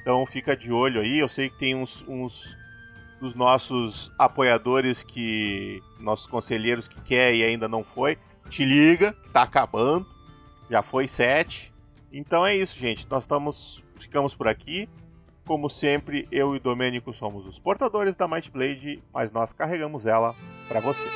Então fica de olho aí. Eu sei que tem uns, uns dos nossos apoiadores que. nossos conselheiros que quer e ainda não foi. Te liga, que tá acabando. Já foi sete. Então é isso, gente. Nós estamos. ficamos por aqui. Como sempre, eu e o Domênico somos os portadores da Might Blade, mas nós carregamos ela para você.